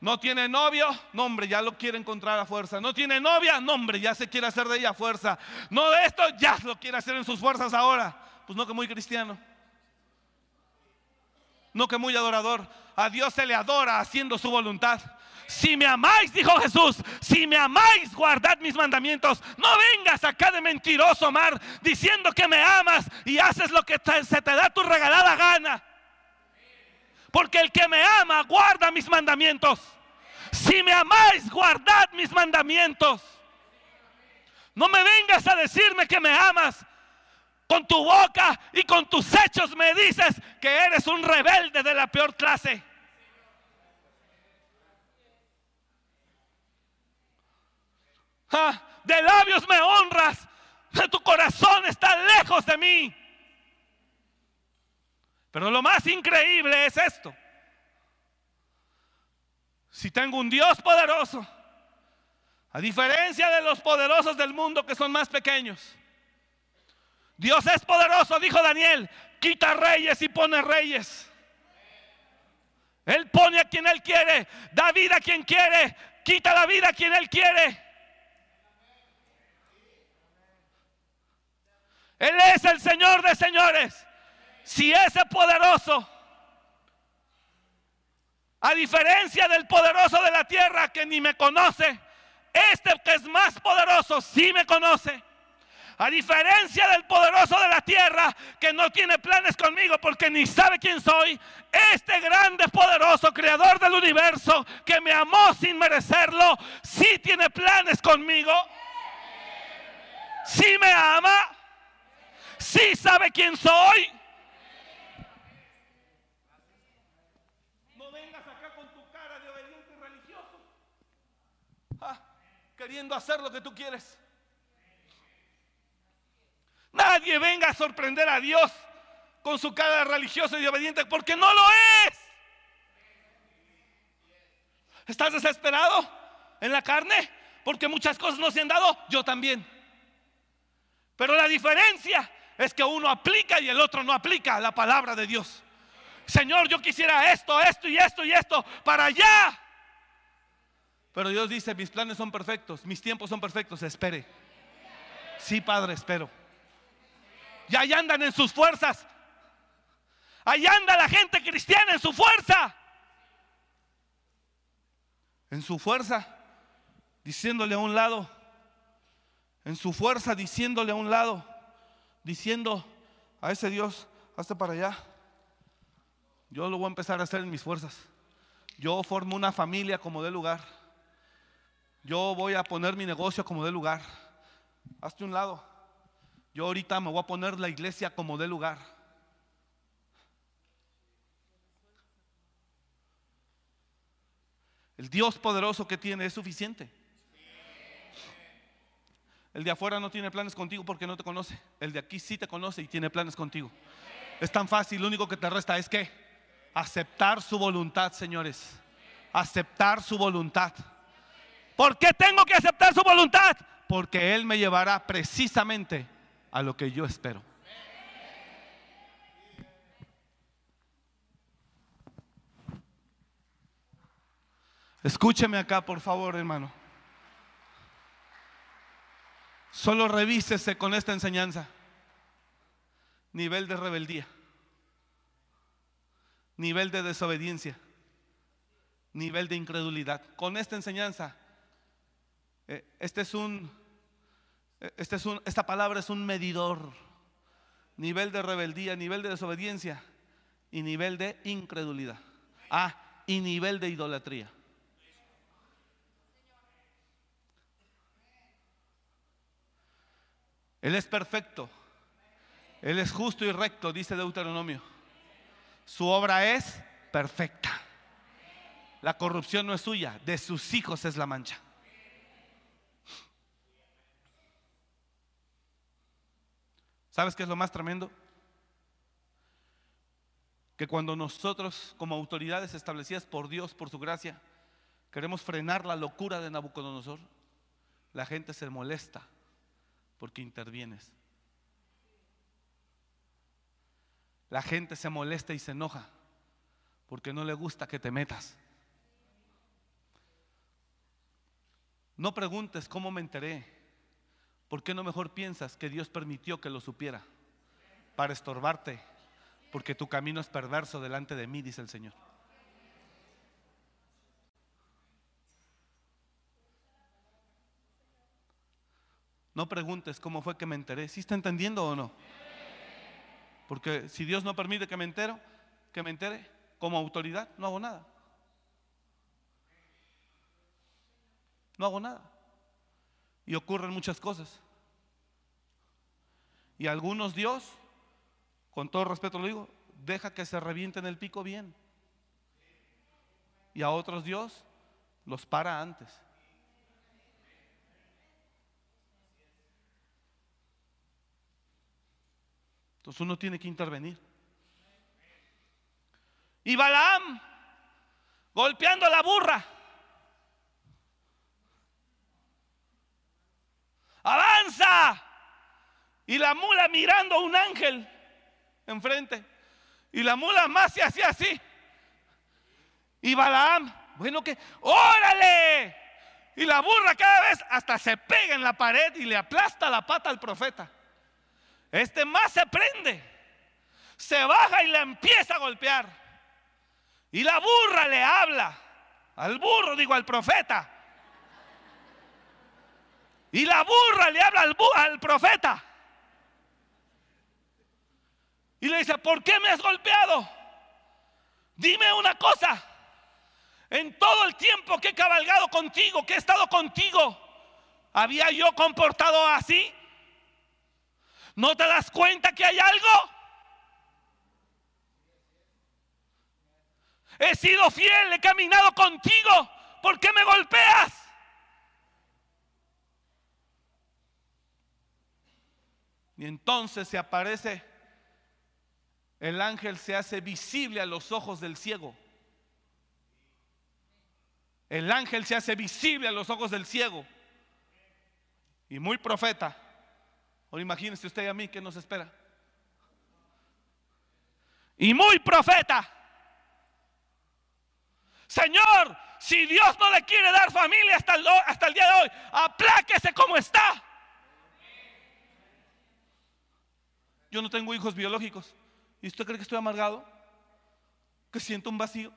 No tiene novio, no hombre, ya lo quiere encontrar a fuerza. No tiene novia, no hombre, ya se quiere hacer de ella a fuerza. No de esto, ya lo quiere hacer en sus fuerzas ahora. Pues no que muy cristiano. No que muy adorador. A Dios se le adora haciendo su voluntad. Si me amáis, dijo Jesús, si me amáis, guardad mis mandamientos. No vengas acá de mentiroso, Mar, diciendo que me amas y haces lo que se te da tu regalada gana. Porque el que me ama guarda mis mandamientos. Si me amáis, guardad mis mandamientos. No me vengas a decirme que me amas. Con tu boca y con tus hechos me dices que eres un rebelde de la peor clase. Ah, de labios me honras, tu corazón está lejos de mí. Pero lo más increíble es esto. Si tengo un Dios poderoso, a diferencia de los poderosos del mundo que son más pequeños, Dios es poderoso, dijo Daniel, quita reyes y pone reyes. Él pone a quien Él quiere, da vida a quien quiere, quita la vida a quien Él quiere. Él es el Señor de señores si ese poderoso, a diferencia del poderoso de la tierra que ni me conoce, este que es más poderoso sí me conoce. A diferencia del poderoso de la tierra que no tiene planes conmigo porque ni sabe quién soy, este grande poderoso creador del universo que me amó sin merecerlo, sí tiene planes conmigo. Sí me ama. Sí sabe quién soy. Queriendo hacer lo que tú quieres. Nadie venga a sorprender a Dios con su cara religiosa y obediente porque no lo es. ¿Estás desesperado en la carne? Porque muchas cosas no se han dado, yo también. Pero la diferencia es que uno aplica y el otro no aplica la palabra de Dios. Señor, yo quisiera esto, esto y esto y esto para allá. Pero Dios dice, mis planes son perfectos, mis tiempos son perfectos, espere. Sí, Padre, espero. Y ahí andan en sus fuerzas. Ahí anda la gente cristiana en su fuerza. En su fuerza, diciéndole a un lado. En su fuerza, diciéndole a un lado. Diciendo a ese Dios, hazte para allá. Yo lo voy a empezar a hacer en mis fuerzas. Yo formo una familia como de lugar yo voy a poner mi negocio como dé lugar. Hazte un lado. Yo ahorita me voy a poner la iglesia como dé lugar. El Dios poderoso que tiene es suficiente. El de afuera no tiene planes contigo porque no te conoce. El de aquí sí te conoce y tiene planes contigo. Es tan fácil, lo único que te resta es que aceptar su voluntad, señores. Aceptar su voluntad. ¿Por qué tengo que aceptar su voluntad? Porque Él me llevará precisamente a lo que yo espero. Escúcheme acá, por favor, hermano. Solo revísese con esta enseñanza. Nivel de rebeldía. Nivel de desobediencia. Nivel de incredulidad. Con esta enseñanza, este es un, eh, este es un, esta palabra es un medidor. Nivel de rebeldía, nivel de desobediencia y nivel de incredulidad. Ah, y nivel de idolatría. Él es perfecto. Él es justo y recto, dice Deuteronomio. Su obra es perfecta. La corrupción no es suya, de sus hijos es la mancha. ¿Sabes qué es lo más tremendo? Que cuando nosotros, como autoridades establecidas por Dios, por su gracia, queremos frenar la locura de Nabucodonosor, la gente se molesta porque intervienes. La gente se molesta y se enoja porque no le gusta que te metas. No preguntes cómo me enteré. ¿Por qué no mejor piensas que Dios permitió que lo supiera? Para estorbarte, porque tu camino es perverso delante de mí, dice el Señor. No preguntes cómo fue que me enteré. ¿Sí está entendiendo o no? Porque si Dios no permite que me entero, que me entere como autoridad, no hago nada. No hago nada. Y ocurren muchas cosas. Y algunos Dios, con todo respeto lo digo, deja que se revienten el pico bien. Y a otros Dios los para antes. Entonces uno tiene que intervenir. Y Balaam, golpeando la burra. Avanza. Y la mula mirando a un ángel enfrente. Y la mula más se hacía así. Y Balaam, bueno que, órale. Y la burra cada vez hasta se pega en la pared y le aplasta la pata al profeta. Este más se prende, se baja y la empieza a golpear. Y la burra le habla, al burro digo al profeta. Y la burra le habla al, al profeta. Y le dice, ¿por qué me has golpeado? Dime una cosa. En todo el tiempo que he cabalgado contigo, que he estado contigo, ¿había yo comportado así? ¿No te das cuenta que hay algo? He sido fiel, he caminado contigo. ¿Por qué me golpeas? Y entonces se aparece, el ángel se hace visible a los ojos del ciego. El ángel se hace visible a los ojos del ciego. Y muy profeta Ahora imagínese usted y a mí que nos espera. Y muy profeta. Señor, si Dios no le quiere dar familia hasta el, hasta el día de hoy, apláquese como está. Yo no tengo hijos biológicos. ¿Y usted cree que estoy amargado? ¿Que siento un vacío?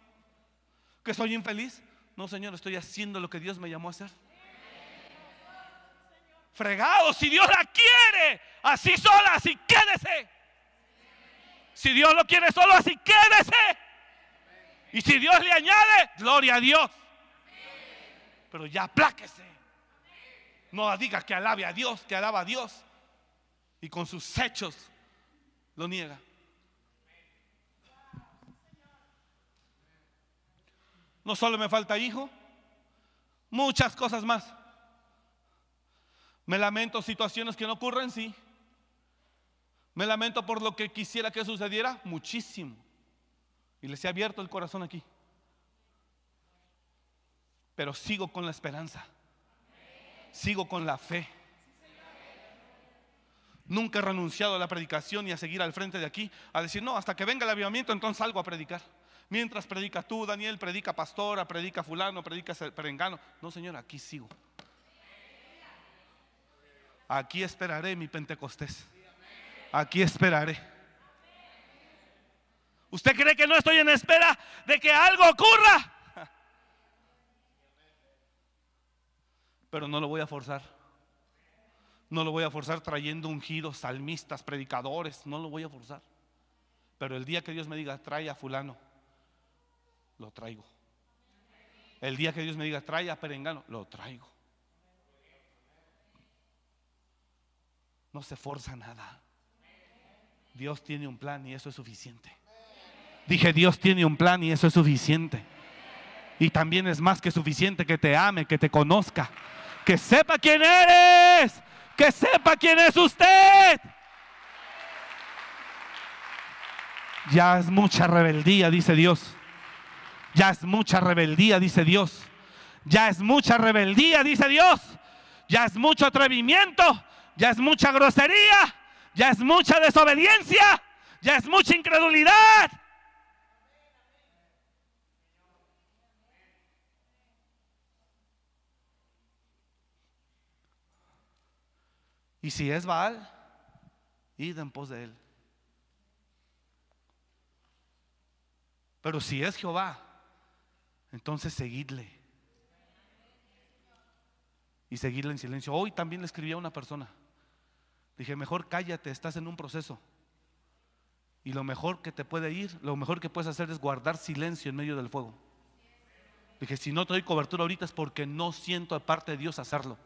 ¿Que soy infeliz? No, Señor, estoy haciendo lo que Dios me llamó a hacer fregado. Si Dios la quiere, así sola, así quédese. Si Dios lo quiere solo, así quédese. Y si Dios le añade, gloria a Dios. Pero ya apláquese. No diga que alabe a Dios, que alaba a Dios. Y con sus hechos lo niega. No solo me falta hijo, Muchas cosas más. Me lamento situaciones que no ocurren, sí. Me lamento por lo que quisiera que sucediera, muchísimo. Y les he abierto el corazón aquí. Pero sigo con la esperanza. Sigo con la fe. Nunca he renunciado a la predicación y a seguir al frente de aquí, a decir, no, hasta que venga el avivamiento, entonces salgo a predicar. Mientras predica tú, Daniel, predica pastora, predica fulano, predica perengano. No, Señor, aquí sigo. Aquí esperaré mi Pentecostés. Aquí esperaré. ¿Usted cree que no estoy en espera de que algo ocurra? Pero no lo voy a forzar. No lo voy a forzar trayendo ungidos, salmistas, predicadores. No lo voy a forzar. Pero el día que Dios me diga, trae a fulano, lo traigo. El día que Dios me diga, trae a perengano, lo traigo. No se forza nada. Dios tiene un plan y eso es suficiente. Dije, Dios tiene un plan y eso es suficiente. Y también es más que suficiente que te ame, que te conozca, que sepa quién eres, que sepa quién es usted. Ya es mucha rebeldía, dice Dios. Ya es mucha rebeldía, dice Dios. Ya es mucha rebeldía, dice Dios. Ya es mucho atrevimiento. Ya es mucha grosería. Ya es mucha desobediencia. Ya es mucha incredulidad. Y si es Baal, id en pos de él. Pero si es Jehová, entonces seguidle. Y seguirle en silencio. Hoy también le escribí a una persona. Dije, mejor cállate, estás en un proceso. Y lo mejor que te puede ir, lo mejor que puedes hacer es guardar silencio en medio del fuego. Dije, si no te doy cobertura ahorita es porque no siento de parte de Dios hacerlo.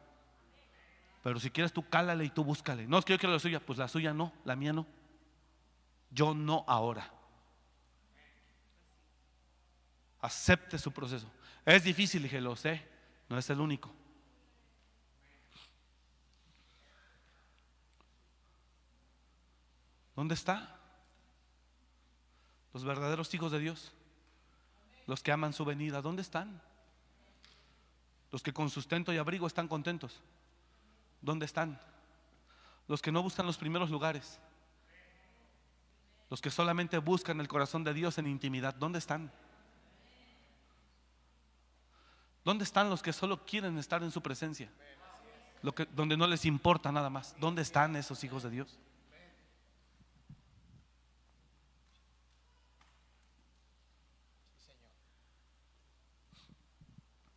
Pero si quieres tú cálale y tú búscale. No es que yo quiera la suya, pues la suya no, la mía no. Yo no ahora. Acepte su proceso. Es difícil, dije, lo sé, no es el único. ¿Dónde está? Los verdaderos hijos de Dios. Los que aman su venida. ¿Dónde están? Los que con sustento y abrigo están contentos. ¿Dónde están? Los que no buscan los primeros lugares. Los que solamente buscan el corazón de Dios en intimidad. ¿Dónde están? ¿Dónde están los que solo quieren estar en su presencia? Donde no les importa nada más. ¿Dónde están esos hijos de Dios?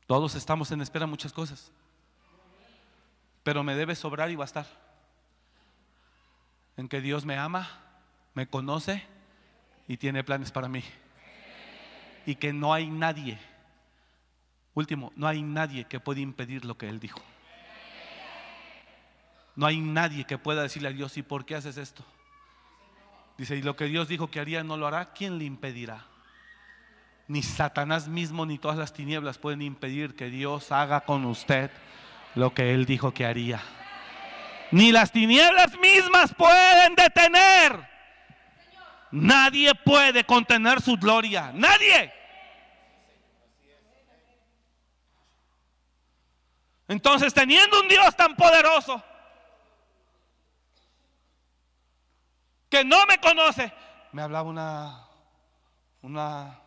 Todos estamos en espera muchas cosas pero me debe sobrar y bastar. En que Dios me ama, me conoce y tiene planes para mí. Y que no hay nadie, último, no hay nadie que pueda impedir lo que Él dijo. No hay nadie que pueda decirle a Dios, ¿y por qué haces esto? Dice, y lo que Dios dijo que haría no lo hará, ¿quién le impedirá? Ni Satanás mismo ni todas las tinieblas pueden impedir que Dios haga con usted lo que Él dijo que haría. Ni las tinieblas mismas pueden detener. Nadie puede contener su gloria. Nadie. Entonces, teniendo un Dios tan poderoso, que no me conoce, me hablaba una, una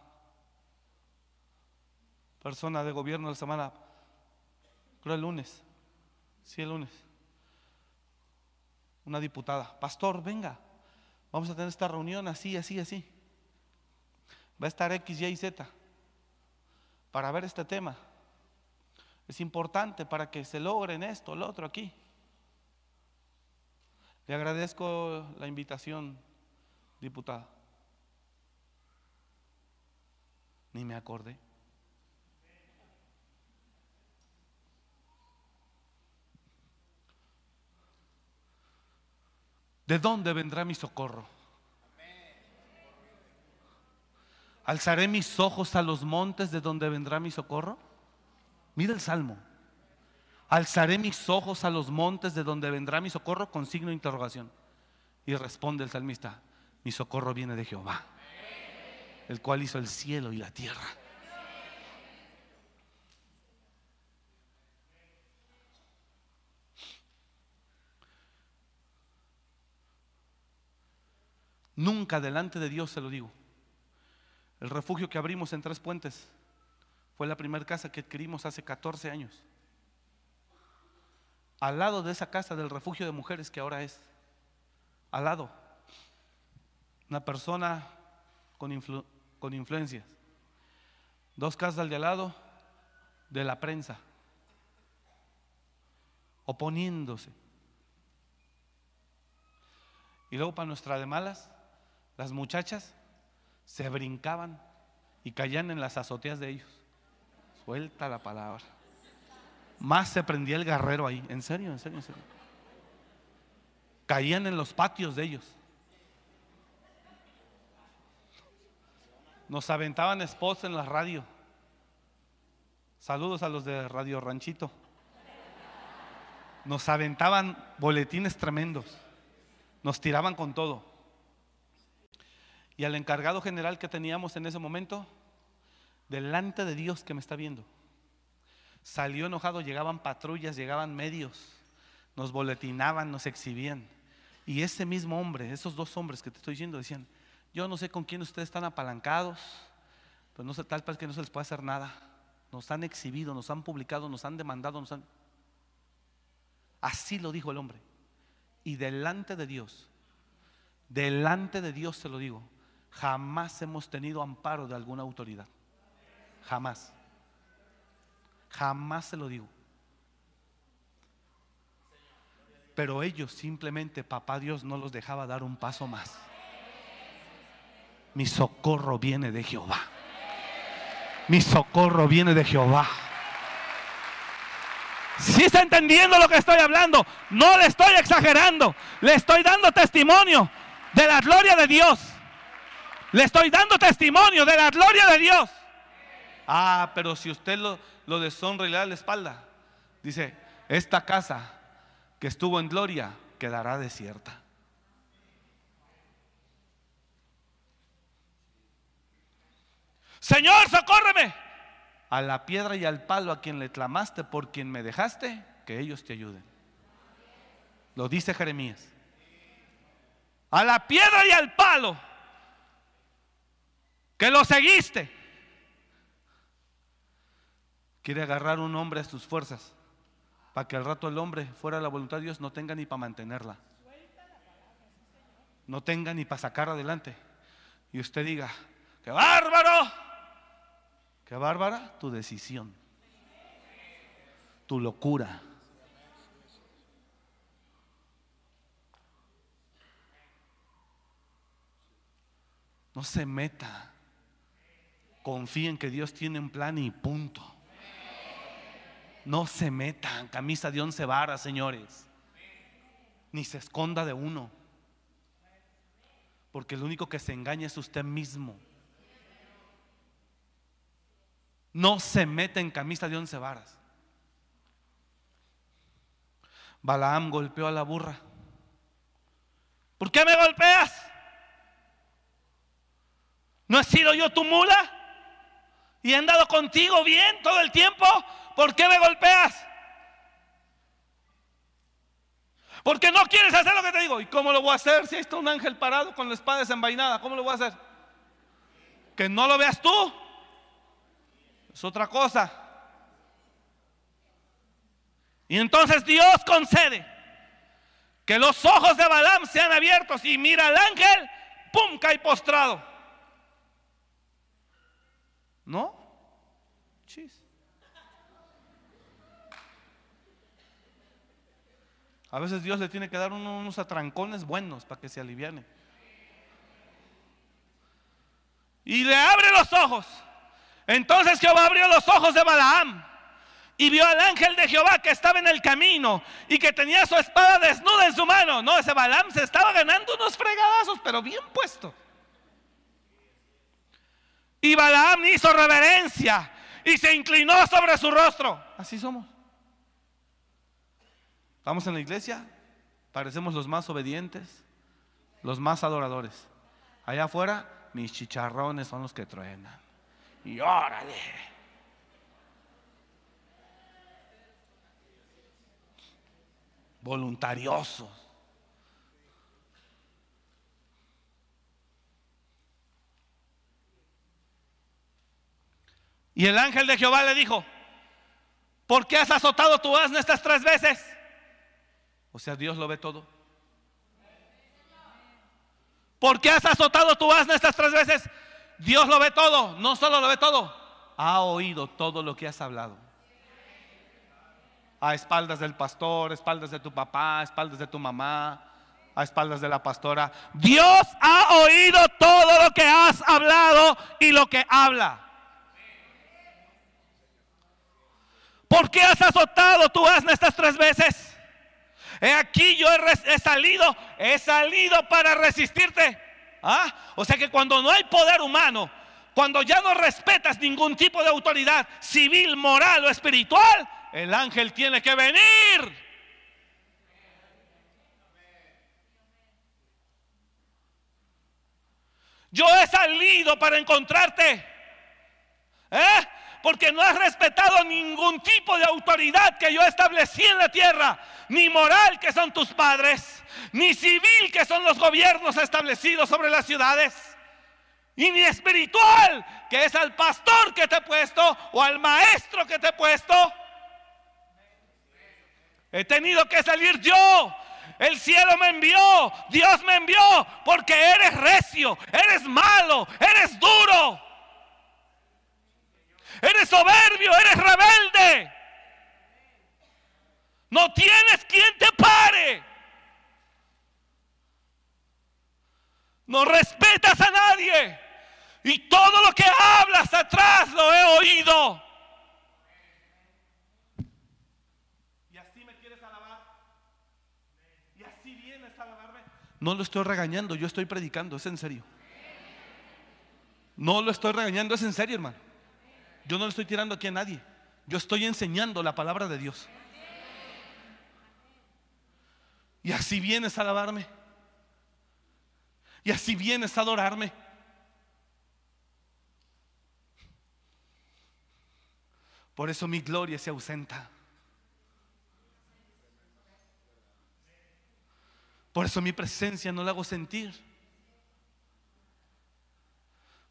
persona de gobierno la semana el lunes, sí, el lunes, una diputada, pastor, venga, vamos a tener esta reunión así, así, así. Va a estar X, Y Z para ver este tema. Es importante para que se logren esto, lo otro aquí. Le agradezco la invitación, diputada. Ni me acordé. ¿De dónde vendrá mi socorro? ¿Alzaré mis ojos a los montes de donde vendrá mi socorro? Mira el salmo. Alzaré mis ojos a los montes de donde vendrá mi socorro con signo de interrogación. Y responde el salmista, mi socorro viene de Jehová, el cual hizo el cielo y la tierra. Nunca delante de Dios se lo digo. El refugio que abrimos en Tres Puentes fue la primera casa que adquirimos hace 14 años. Al lado de esa casa del refugio de mujeres que ahora es. Al lado. Una persona con, influencias. Dos casas al de al lado de la prensa. Oponiéndose. Y luego para nuestra de malas, las muchachas se brincaban y caían en las azoteas de ellos. Suelta la palabra. Más se prendía el guerrero ahí. En serio, en serio, en serio. Caían en los patios de ellos. Nos aventaban spots en la radio. Saludos a los de Radio Ranchito. Nos aventaban boletines tremendos. Nos tiraban con todo y al encargado general que teníamos en ese momento, delante de Dios que me está viendo. Salió enojado, llegaban patrullas, llegaban medios, nos boletinaban, nos exhibían. Y ese mismo hombre, esos dos hombres que te estoy diciendo, decían, yo no sé con quién ustedes están apalancados, pero no sé tal vez que no se les puede hacer nada. Nos han exhibido, nos han publicado, nos han demandado, nos han... Así lo dijo el hombre. Y delante de Dios, delante de Dios se lo digo, Jamás hemos tenido amparo de alguna autoridad. Jamás. Jamás se lo digo. Pero ellos simplemente, papá Dios no los dejaba dar un paso más. Mi socorro viene de Jehová. Mi socorro viene de Jehová. Si está entendiendo lo que estoy hablando, no le estoy exagerando, le estoy dando testimonio de la gloria de Dios. Le estoy dando testimonio de la gloria de Dios. Ah, pero si usted lo, lo deshonra y le da la espalda, dice, esta casa que estuvo en gloria quedará desierta. Señor, socórreme. A la piedra y al palo a quien le clamaste, por quien me dejaste, que ellos te ayuden. Lo dice Jeremías. A la piedra y al palo que lo seguiste. Quiere agarrar un hombre a sus fuerzas para que al rato el hombre, fuera de la voluntad de Dios, no tenga ni para mantenerla. No tenga ni para sacar adelante. Y usted diga, ¡qué bárbaro! ¡Qué bárbara tu decisión! Tu locura. No se meta Confíen que Dios tiene un plan y punto. No se metan camisa de once varas, señores. Ni se esconda de uno. Porque el único que se engaña es usted mismo. No se meta en camisa de once varas. Balaam golpeó a la burra. ¿Por qué me golpeas? ¿No he sido yo tu mula? Y he andado contigo bien todo el tiempo, ¿por qué me golpeas? Porque no quieres hacer lo que te digo. ¿Y cómo lo voy a hacer si está un ángel parado con la espada desenvainada? ¿Cómo lo voy a hacer? Que no lo veas tú. Es otra cosa. Y entonces Dios concede que los ojos de Balaam sean abiertos y mira al ángel, ¡pum! cae postrado. ¿No? Chis. A veces Dios le tiene que dar unos atrancones buenos para que se aliviane. Y le abre los ojos. Entonces Jehová abrió los ojos de Balaam y vio al ángel de Jehová que estaba en el camino y que tenía su espada desnuda en su mano. No, ese Balaam se estaba ganando unos fregadazos, pero bien puesto. Y Balaam hizo reverencia y se inclinó sobre su rostro. Así somos. Vamos en la iglesia, parecemos los más obedientes, los más adoradores. Allá afuera, mis chicharrones son los que truenan. Y órale. Voluntariosos. Y el ángel de Jehová le dijo, ¿por qué has azotado tu asno estas tres veces? O sea, Dios lo ve todo. ¿Por qué has azotado tu asno estas tres veces? Dios lo ve todo, no solo lo ve todo, ha oído todo lo que has hablado. A espaldas del pastor, a espaldas de tu papá, a espaldas de tu mamá, a espaldas de la pastora. Dios ha oído todo lo que has hablado y lo que habla. ¿Por qué has azotado tu asno estas tres veces? He aquí yo he, salido, he salido para resistirte. ¿Ah? O sea que cuando no hay poder humano, cuando ya no respetas ningún tipo de autoridad civil, moral o espiritual, el ángel tiene que venir. Yo he salido para encontrarte. ¿Eh? Porque no has respetado ningún tipo de autoridad que yo establecí en la tierra, ni moral que son tus padres, ni civil que son los gobiernos establecidos sobre las ciudades, y ni espiritual que es al pastor que te he puesto o al maestro que te he puesto. He tenido que salir yo. El cielo me envió, Dios me envió, porque eres recio, eres malo, eres duro. Eres soberbio, eres rebelde. No tienes quien te pare. No respetas a nadie. Y todo lo que hablas atrás lo he oído. Y así me quieres alabar. Y así vienes a alabarme. No lo estoy regañando, yo estoy predicando, es en serio. No lo estoy regañando, es en serio, hermano. Yo no le estoy tirando aquí a nadie. Yo estoy enseñando la palabra de Dios. Y así vienes a alabarme. Y así vienes a adorarme. Por eso mi gloria se ausenta. Por eso mi presencia no la hago sentir.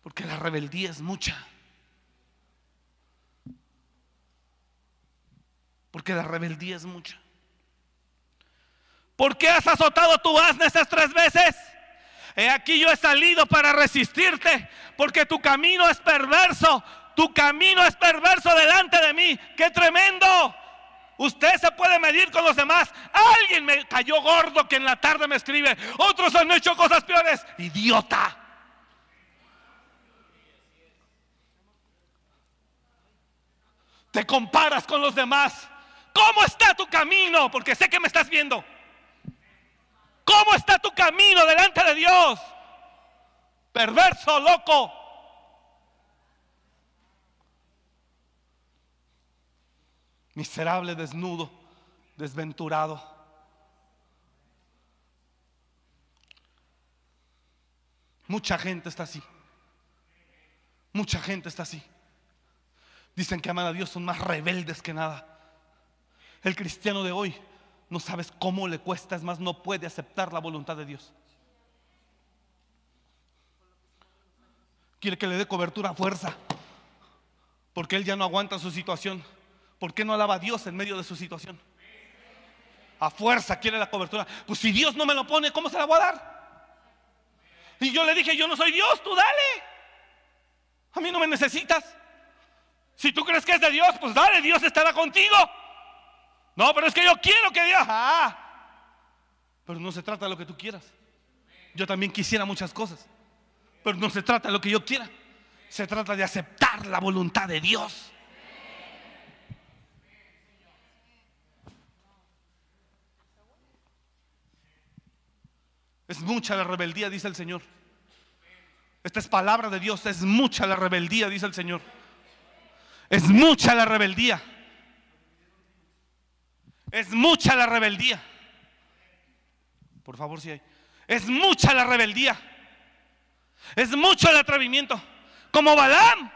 Porque la rebeldía es mucha. Porque la rebeldía es mucha. ¿Por qué has azotado tu asna esas tres veces? He aquí yo he salido para resistirte, porque tu camino es perverso, tu camino es perverso delante de mí. ¡Qué tremendo! Usted se puede medir con los demás. Alguien me cayó gordo que en la tarde me escribe. Otros han hecho cosas peores. Idiota. Te comparas con los demás. ¿Cómo está tu camino? Porque sé que me estás viendo. ¿Cómo está tu camino delante de Dios? Perverso, loco. Miserable, desnudo, desventurado. Mucha gente está así. Mucha gente está así. Dicen que aman a Dios son más rebeldes que nada. El cristiano de hoy no sabes cómo le cuesta, es más, no puede aceptar la voluntad de Dios. Quiere que le dé cobertura a fuerza, porque él ya no aguanta su situación. ¿Por qué no alaba a Dios en medio de su situación? A fuerza quiere la cobertura. Pues si Dios no me lo pone, ¿cómo se la voy a dar? Y yo le dije, yo no soy Dios, tú dale. A mí no me necesitas. Si tú crees que es de Dios, pues dale, Dios estará contigo. No, pero es que yo quiero que Dios. Ah, pero no se trata de lo que tú quieras. Yo también quisiera muchas cosas. Pero no se trata de lo que yo quiera. Se trata de aceptar la voluntad de Dios. Es mucha la rebeldía, dice el Señor. Esta es palabra de Dios, es mucha la rebeldía, dice el Señor. Es mucha la rebeldía. Es mucha la rebeldía. Por favor, si hay. Es mucha la rebeldía. Es mucho el atrevimiento. Como Balaam.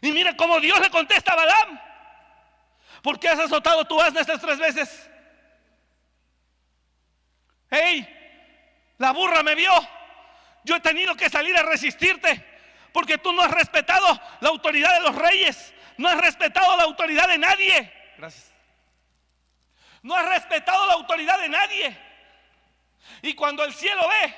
Y mira cómo Dios le contesta a Balaam. ¿Por qué has azotado tu asna estas tres veces? ¡Hey! La burra me vio. Yo he tenido que salir a resistirte. Porque tú no has respetado la autoridad de los reyes. No has respetado la autoridad de nadie. Gracias. No has respetado la autoridad de nadie. Y cuando el cielo ve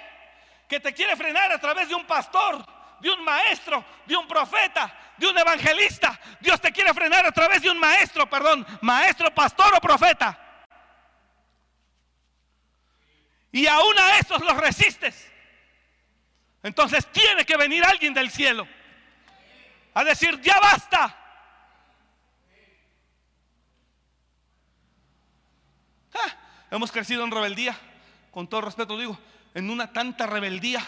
que te quiere frenar a través de un pastor, de un maestro, de un profeta, de un evangelista, Dios te quiere frenar a través de un maestro, perdón, maestro, pastor o profeta. Y aún a esos los resistes. Entonces tiene que venir alguien del cielo a decir, ya basta. Ah, hemos crecido en rebeldía, con todo respeto digo, en una tanta rebeldía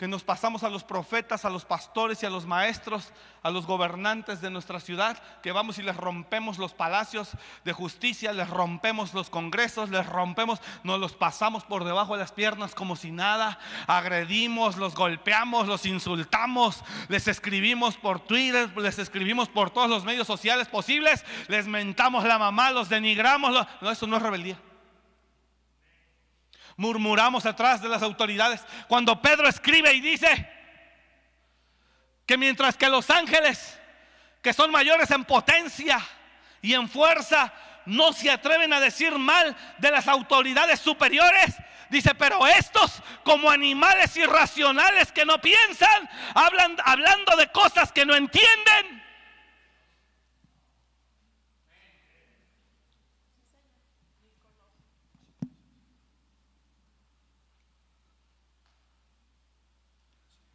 que nos pasamos a los profetas, a los pastores y a los maestros, a los gobernantes de nuestra ciudad, que vamos y les rompemos los palacios de justicia, les rompemos los congresos, les rompemos, nos los pasamos por debajo de las piernas como si nada, agredimos, los golpeamos, los insultamos, les escribimos por Twitter, les escribimos por todos los medios sociales posibles, les mentamos la mamá, los denigramos, no, eso no es rebeldía murmuramos atrás de las autoridades. Cuando Pedro escribe y dice que mientras que los ángeles, que son mayores en potencia y en fuerza, no se atreven a decir mal de las autoridades superiores, Dice, pero estos como animales irracionales que no piensan, hablan hablando de cosas que no entienden.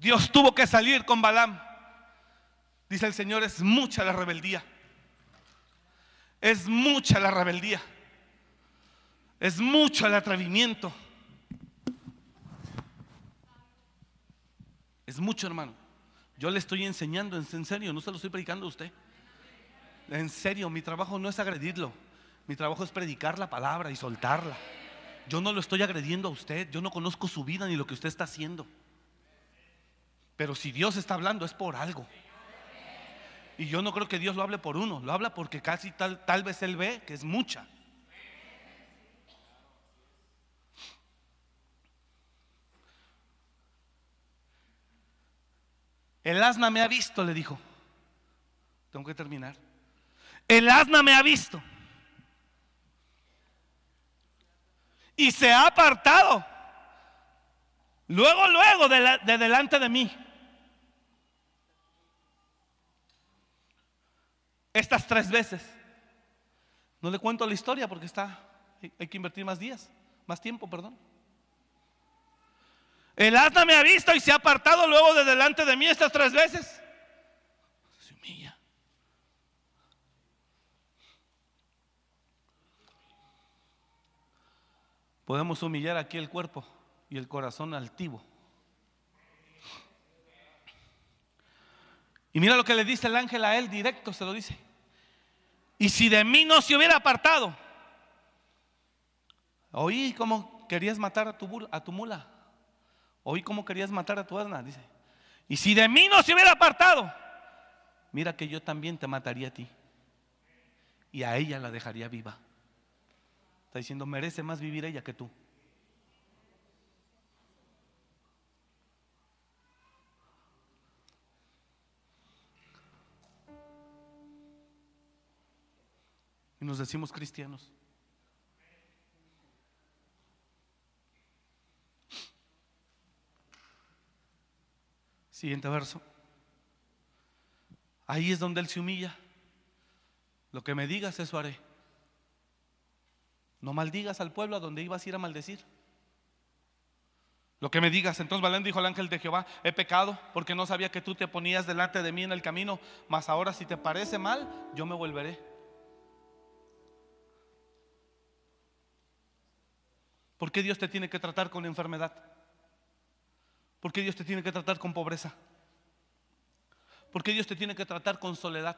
Dios tuvo que salir con Balaam. Dice el Señor, es mucha la rebeldía. Es mucha la rebeldía. Es mucho el atrevimiento. Es mucho, hermano. Yo le estoy enseñando, en serio, no se lo estoy predicando a usted. En serio, mi trabajo no es agredirlo. Mi trabajo es predicar la palabra y soltarla. Yo no lo estoy agrediendo a usted. Yo no conozco su vida ni lo que usted está haciendo. Pero si Dios está hablando es por algo. Y yo no creo que Dios lo hable por uno, lo habla porque casi tal, tal vez Él ve que es mucha. El asna me ha visto, le dijo. Tengo que terminar. El asna me ha visto. Y se ha apartado. Luego, luego de, de delante de mí. Estas tres veces. No le cuento la historia porque está, hay que invertir más días, más tiempo, perdón. El asna me ha visto y se ha apartado luego de delante de mí estas tres veces. Se humilla. Podemos humillar aquí el cuerpo y el corazón altivo. Y mira lo que le dice el ángel a él, directo se lo dice. Y si de mí no se hubiera apartado, oí cómo querías matar a tu, a tu mula, oí cómo querías matar a tu asna, dice. Y si de mí no se hubiera apartado, mira que yo también te mataría a ti. Y a ella la dejaría viva. Está diciendo, merece más vivir ella que tú. Nos decimos cristianos. Siguiente verso. Ahí es donde Él se humilla. Lo que me digas, eso haré. No maldigas al pueblo a donde ibas a ir a maldecir. Lo que me digas, entonces Balán dijo al ángel de Jehová, he pecado porque no sabía que tú te ponías delante de mí en el camino, mas ahora si te parece mal, yo me volveré. ¿Por qué Dios te tiene que tratar con enfermedad? ¿Por qué Dios te tiene que tratar con pobreza? ¿Por qué Dios te tiene que tratar con soledad?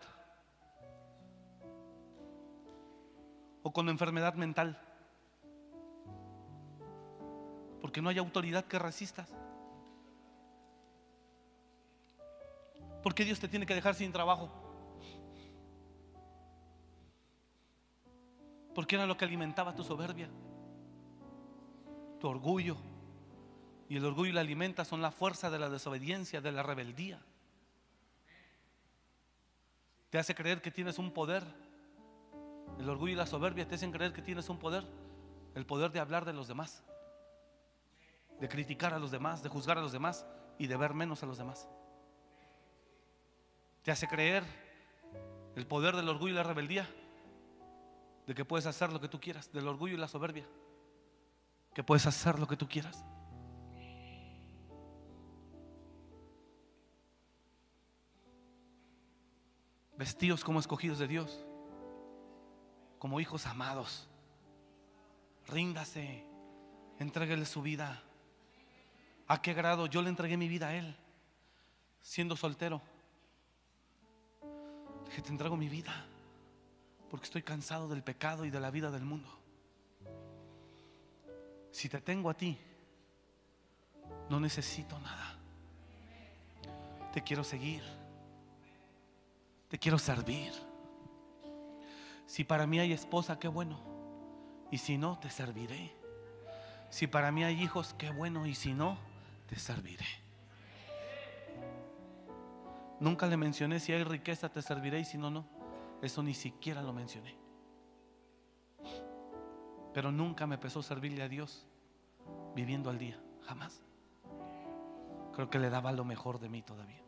O con enfermedad mental. Porque no hay autoridad que resistas. ¿Por qué Dios te tiene que dejar sin trabajo? Porque era lo que alimentaba tu soberbia, tu orgullo. Y el orgullo la alimenta son la fuerza de la desobediencia, de la rebeldía. Te hace creer que tienes un poder. El orgullo y la soberbia te hacen creer que tienes un poder. El poder de hablar de los demás. De criticar a los demás, de juzgar a los demás y de ver menos a los demás. Te hace creer el poder del orgullo y la rebeldía. De que puedes hacer lo que tú quieras. Del orgullo y la soberbia. Que puedes hacer lo que tú quieras. vestidos como escogidos de Dios, como hijos amados. Ríndase, entréguele su vida. ¿A qué grado yo le entregué mi vida a Él? Siendo soltero. dije, te entrego mi vida, porque estoy cansado del pecado y de la vida del mundo. Si te tengo a ti, no necesito nada. Te quiero seguir. Te quiero servir. Si para mí hay esposa, qué bueno. Y si no, te serviré. Si para mí hay hijos, qué bueno. Y si no, te serviré. Nunca le mencioné si hay riqueza, te serviré. Y si no, no. Eso ni siquiera lo mencioné. Pero nunca me pesó servirle a Dios viviendo al día. Jamás. Creo que le daba lo mejor de mí todavía.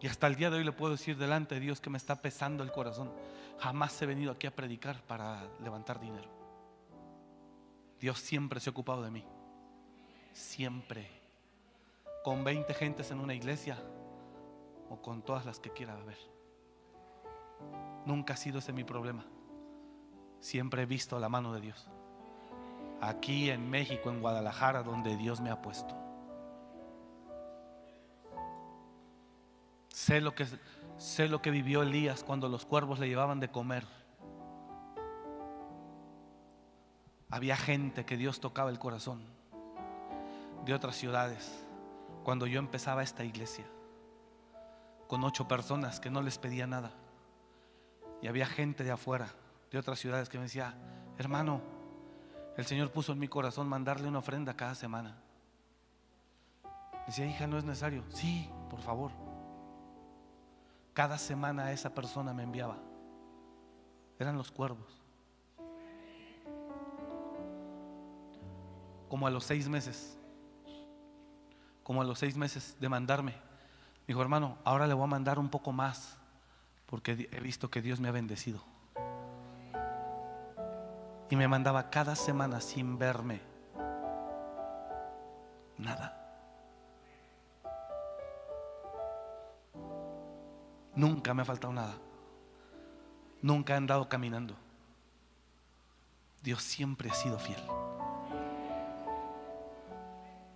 Y hasta el día de hoy le puedo decir delante de Dios que me está pesando el corazón. Jamás he venido aquí a predicar para levantar dinero. Dios siempre se ha ocupado de mí. Siempre. Con 20 gentes en una iglesia o con todas las que quiera ver. Nunca ha sido ese mi problema. Siempre he visto la mano de Dios. Aquí en México, en Guadalajara, donde Dios me ha puesto. Sé lo que, sé lo que vivió Elías cuando los cuervos le llevaban de comer. Había gente que Dios tocaba el corazón de otras ciudades. Cuando yo empezaba esta iglesia, con ocho personas que no les pedía nada. Y había gente de afuera, de otras ciudades, que me decía, hermano, el Señor puso en mi corazón mandarle una ofrenda cada semana. Decía, hija, no es necesario. Sí, por favor. Cada semana esa persona me enviaba. Eran los cuervos. Como a los seis meses, como a los seis meses de mandarme, dijo hermano, ahora le voy a mandar un poco más porque he visto que Dios me ha bendecido. Y me mandaba cada semana sin verme. Nada. Nunca me ha faltado nada. Nunca he andado caminando. Dios siempre ha sido fiel.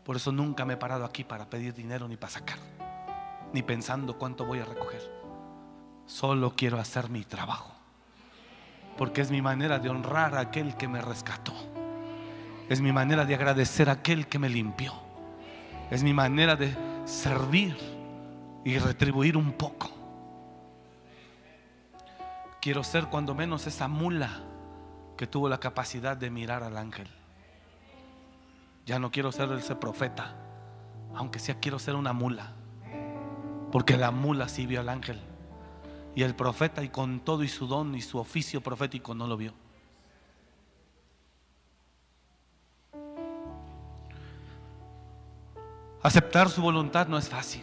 Por eso nunca me he parado aquí para pedir dinero ni para sacar, ni pensando cuánto voy a recoger. Solo quiero hacer mi trabajo, porque es mi manera de honrar a aquel que me rescató. Es mi manera de agradecer a aquel que me limpió. Es mi manera de servir y retribuir un poco. Quiero ser cuando menos esa mula que tuvo la capacidad de mirar al ángel. Ya no quiero ser ese profeta, aunque sea quiero ser una mula. Porque la mula sí vio al ángel. Y el profeta y con todo y su don y su oficio profético no lo vio. Aceptar su voluntad no es fácil.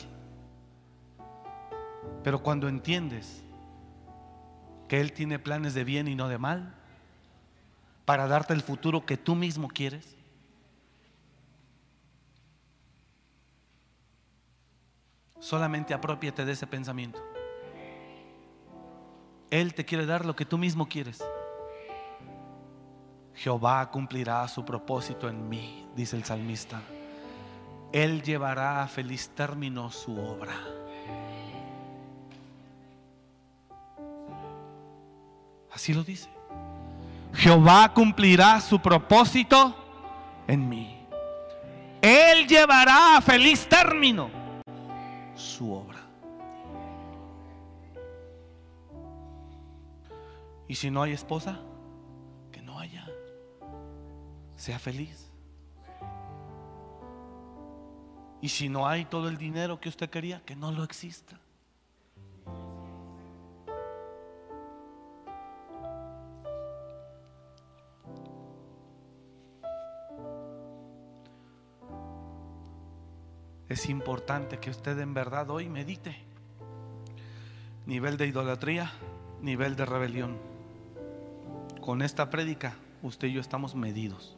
Pero cuando entiendes que Él tiene planes de bien y no de mal, para darte el futuro que tú mismo quieres. Solamente apropiate de ese pensamiento. Él te quiere dar lo que tú mismo quieres. Jehová cumplirá su propósito en mí, dice el salmista. Él llevará a feliz término su obra. Así lo dice. Jehová cumplirá su propósito en mí. Él llevará a feliz término su obra. Y si no hay esposa, que no haya. Sea feliz. Y si no hay todo el dinero que usted quería, que no lo exista. es importante que usted en verdad hoy medite. Nivel de idolatría, nivel de rebelión. Con esta prédica, usted y yo estamos medidos.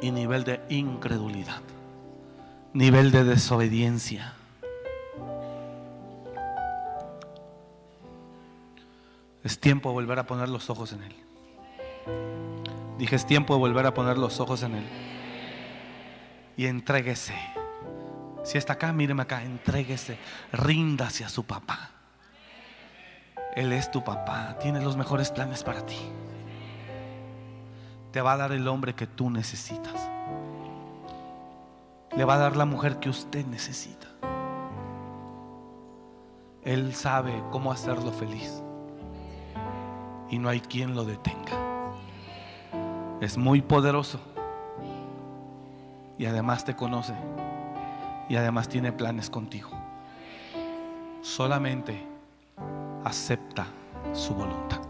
Y nivel de incredulidad, nivel de desobediencia. Es tiempo de volver a poner los ojos en Él. Dije, es tiempo de volver a poner los ojos en Él y entréguese. Si está acá, míreme acá, entréguese, ríndase a su papá. Él es tu papá, tiene los mejores planes para ti. Te va a dar el hombre que tú necesitas. Le va a dar la mujer que usted necesita. Él sabe cómo hacerlo feliz. Y no hay quien lo detenga. Es muy poderoso y además te conoce y además tiene planes contigo. Solamente acepta su voluntad.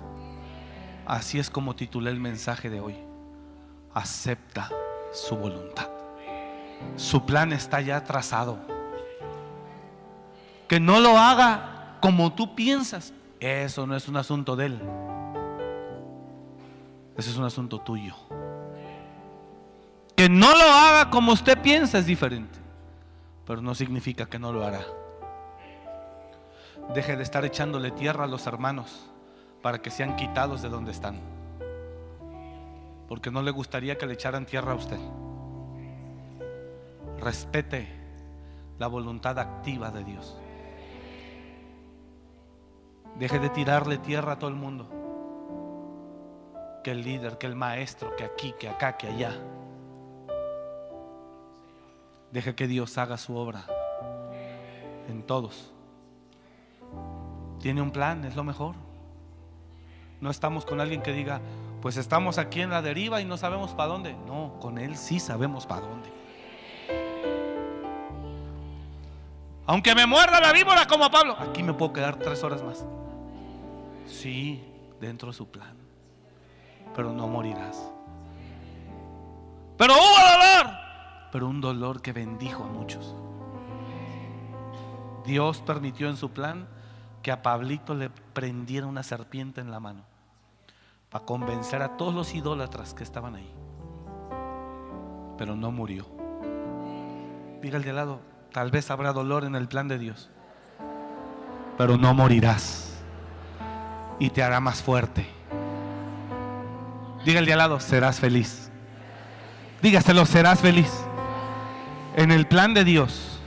Así es como titulé el mensaje de hoy. Acepta su voluntad. Su plan está ya trazado. Que no lo haga como tú piensas. Eso no es un asunto de él. Eso es un asunto tuyo. Que no lo haga como usted piensa es diferente, pero no significa que no lo hará. Deje de estar echándole tierra a los hermanos para que sean quitados de donde están. Porque no le gustaría que le echaran tierra a usted. Respete la voluntad activa de Dios. Deje de tirarle tierra a todo el mundo. Que el líder, que el maestro, que aquí, que acá, que allá. Deja que Dios haga su obra en todos. Tiene un plan, es lo mejor. No estamos con alguien que diga, pues estamos aquí en la deriva y no sabemos para dónde. No, con Él sí sabemos para dónde. Aunque me muerda la víbora como a Pablo, aquí me puedo quedar tres horas más. Sí, dentro de su plan. Pero no morirás. Pero hubo dolor pero un dolor que bendijo a muchos. Dios permitió en su plan que a Pablito le prendiera una serpiente en la mano para convencer a todos los idólatras que estaban ahí. Pero no murió. Diga el de al lado, tal vez habrá dolor en el plan de Dios, pero no morirás y te hará más fuerte. Diga el de al lado, serás feliz. Dígaselo, serás feliz en el plan de Dios,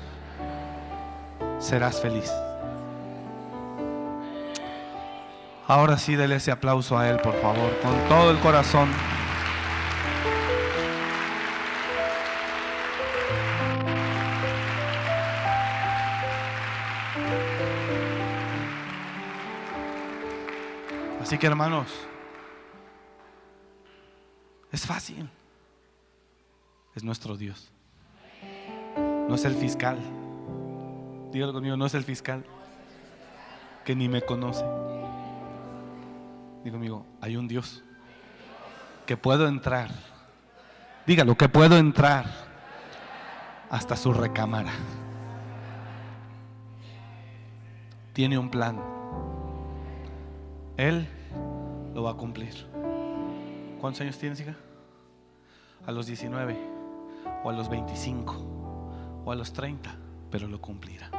serás feliz. Ahora sí, dele ese aplauso a Él, por favor, con todo el corazón. Así que hermanos, es fácil. Es nuestro Dios. No es el fiscal. Dígalo conmigo, no es el fiscal. Que ni me conoce. Digo conmigo, hay un Dios. Que puedo entrar. Dígalo, que puedo entrar hasta su recámara. Tiene un plan. Él lo va a cumplir. ¿Cuántos años tienes, hija? A los 19 o a los 25 a los 30, pero lo cumplirá.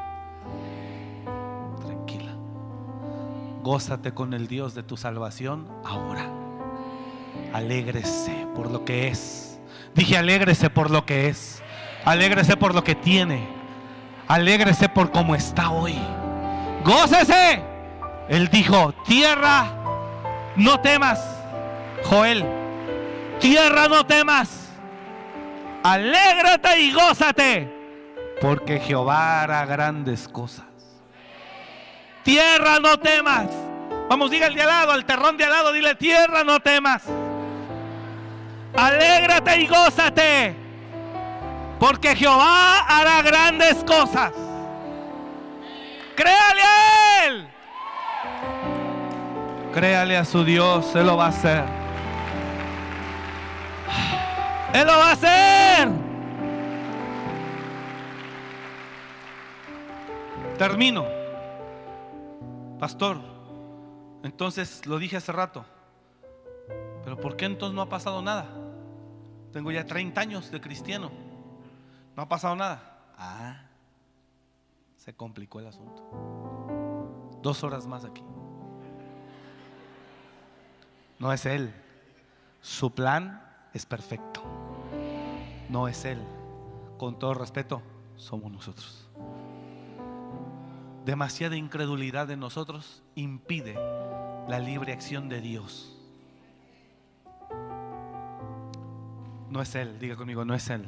Gózate con el Dios de tu salvación ahora. Alégrese por lo que es. Dije, alégrese por lo que es. Alégrese por lo que tiene. Alégrese por cómo está hoy. Gócese. Él dijo, tierra, no temas. Joel, tierra, no temas. Alégrate y gózate. Porque Jehová hará grandes cosas. Tierra, no temas. Vamos, diga al de al lado, al terrón de al lado, dile, tierra, no temas. Alégrate y gózate, porque Jehová hará grandes cosas. Créale a Él. Créale a su Dios, Él lo va a hacer. Él lo va a hacer. Termino. Pastor, entonces lo dije hace rato. Pero ¿por qué entonces no ha pasado nada? Tengo ya 30 años de cristiano. No ha pasado nada. Ah, se complicó el asunto. Dos horas más aquí. No es Él. Su plan es perfecto. No es Él. Con todo respeto, somos nosotros. Demasiada incredulidad de nosotros impide la libre acción de Dios. No es Él, diga conmigo, no es Él.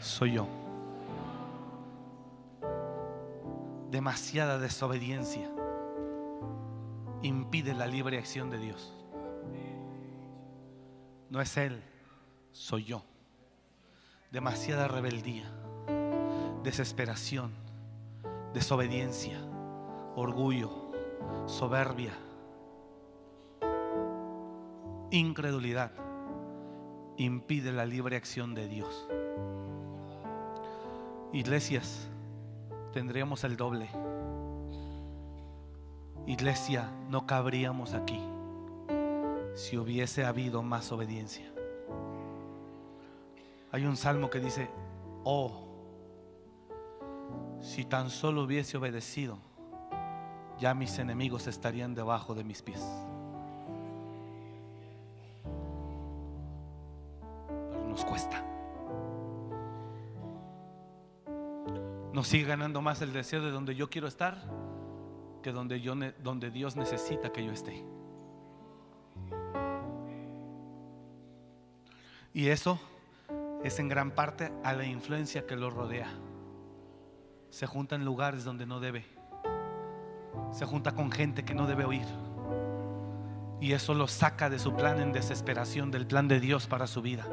Soy yo. Demasiada desobediencia impide la libre acción de Dios. No es Él, soy yo. Demasiada rebeldía, desesperación, desobediencia, orgullo, soberbia, incredulidad impide la libre acción de Dios. Iglesias, tendríamos el doble. Iglesia, no cabríamos aquí si hubiese habido más obediencia. Hay un salmo que dice, oh, si tan solo hubiese obedecido, ya mis enemigos estarían debajo de mis pies. Pero nos cuesta. Nos sigue ganando más el deseo de donde yo quiero estar que donde, donde Dios necesita que yo esté. Y eso es en gran parte a la influencia que lo rodea. Se junta en lugares donde no debe. Se junta con gente que no debe oír. Y eso lo saca de su plan en desesperación, del plan de Dios para su vida.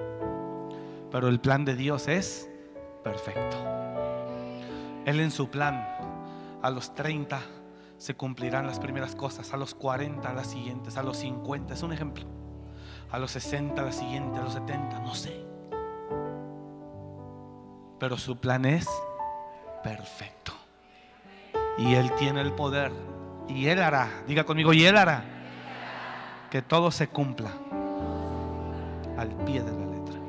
Pero el plan de Dios es perfecto. Él en su plan, a los 30 se cumplirán las primeras cosas, a los 40 las siguientes, a los 50, es un ejemplo a los 60, a la siguiente, a los 70, no sé. Pero su plan es perfecto. Y Él tiene el poder. Y Él hará, diga conmigo, y Él hará que todo se cumpla al pie de la letra.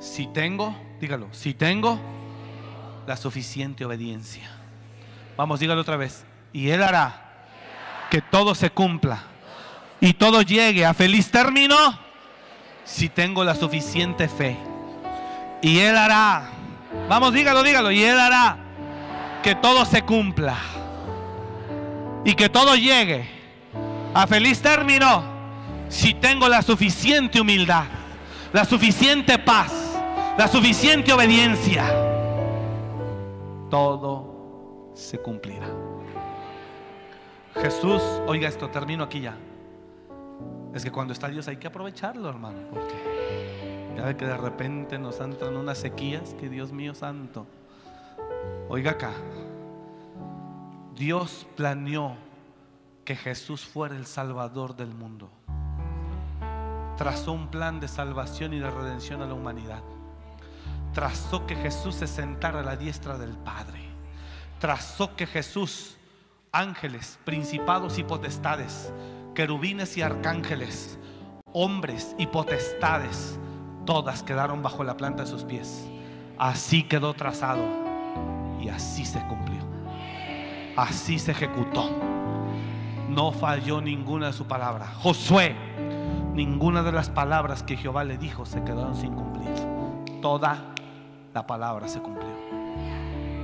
Si tengo, dígalo, si tengo la suficiente obediencia. Vamos, dígalo otra vez. Y Él hará que todo se cumpla y todo llegue a feliz término si tengo la suficiente fe. Y Él hará, vamos, dígalo, dígalo, y Él hará que todo se cumpla y que todo llegue a feliz término si tengo la suficiente humildad, la suficiente paz, la suficiente obediencia. Todo se cumplirá. Jesús, oiga esto, termino aquí ya. Es que cuando está Dios hay que aprovecharlo, hermano, porque ve que de repente nos entran unas sequías que Dios mío santo. Oiga acá, Dios planeó que Jesús fuera el Salvador del mundo. Trazó un plan de salvación y de redención a la humanidad. Trazó que Jesús se sentara a la diestra del Padre. Trazó que Jesús, ángeles, principados y potestades, querubines y arcángeles, hombres y potestades, todas quedaron bajo la planta de sus pies. Así quedó trazado y así se cumplió. Así se ejecutó. No falló ninguna de su palabra. Josué, ninguna de las palabras que Jehová le dijo se quedaron sin cumplir. toda la palabra se cumplió.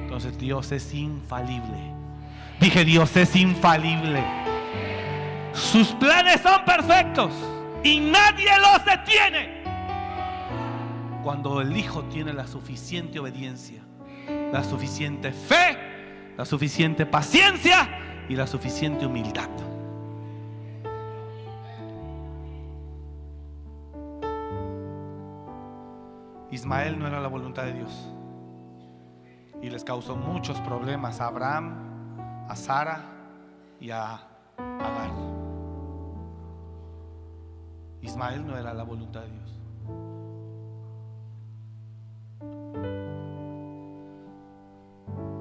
Entonces Dios es infalible. Dije, Dios es infalible. Sus planes son perfectos y nadie los detiene. Cuando el Hijo tiene la suficiente obediencia, la suficiente fe, la suficiente paciencia y la suficiente humildad. Ismael no era la voluntad de Dios. Y les causó muchos problemas a Abraham, a Sara y a Agar. Ismael no era la voluntad de Dios.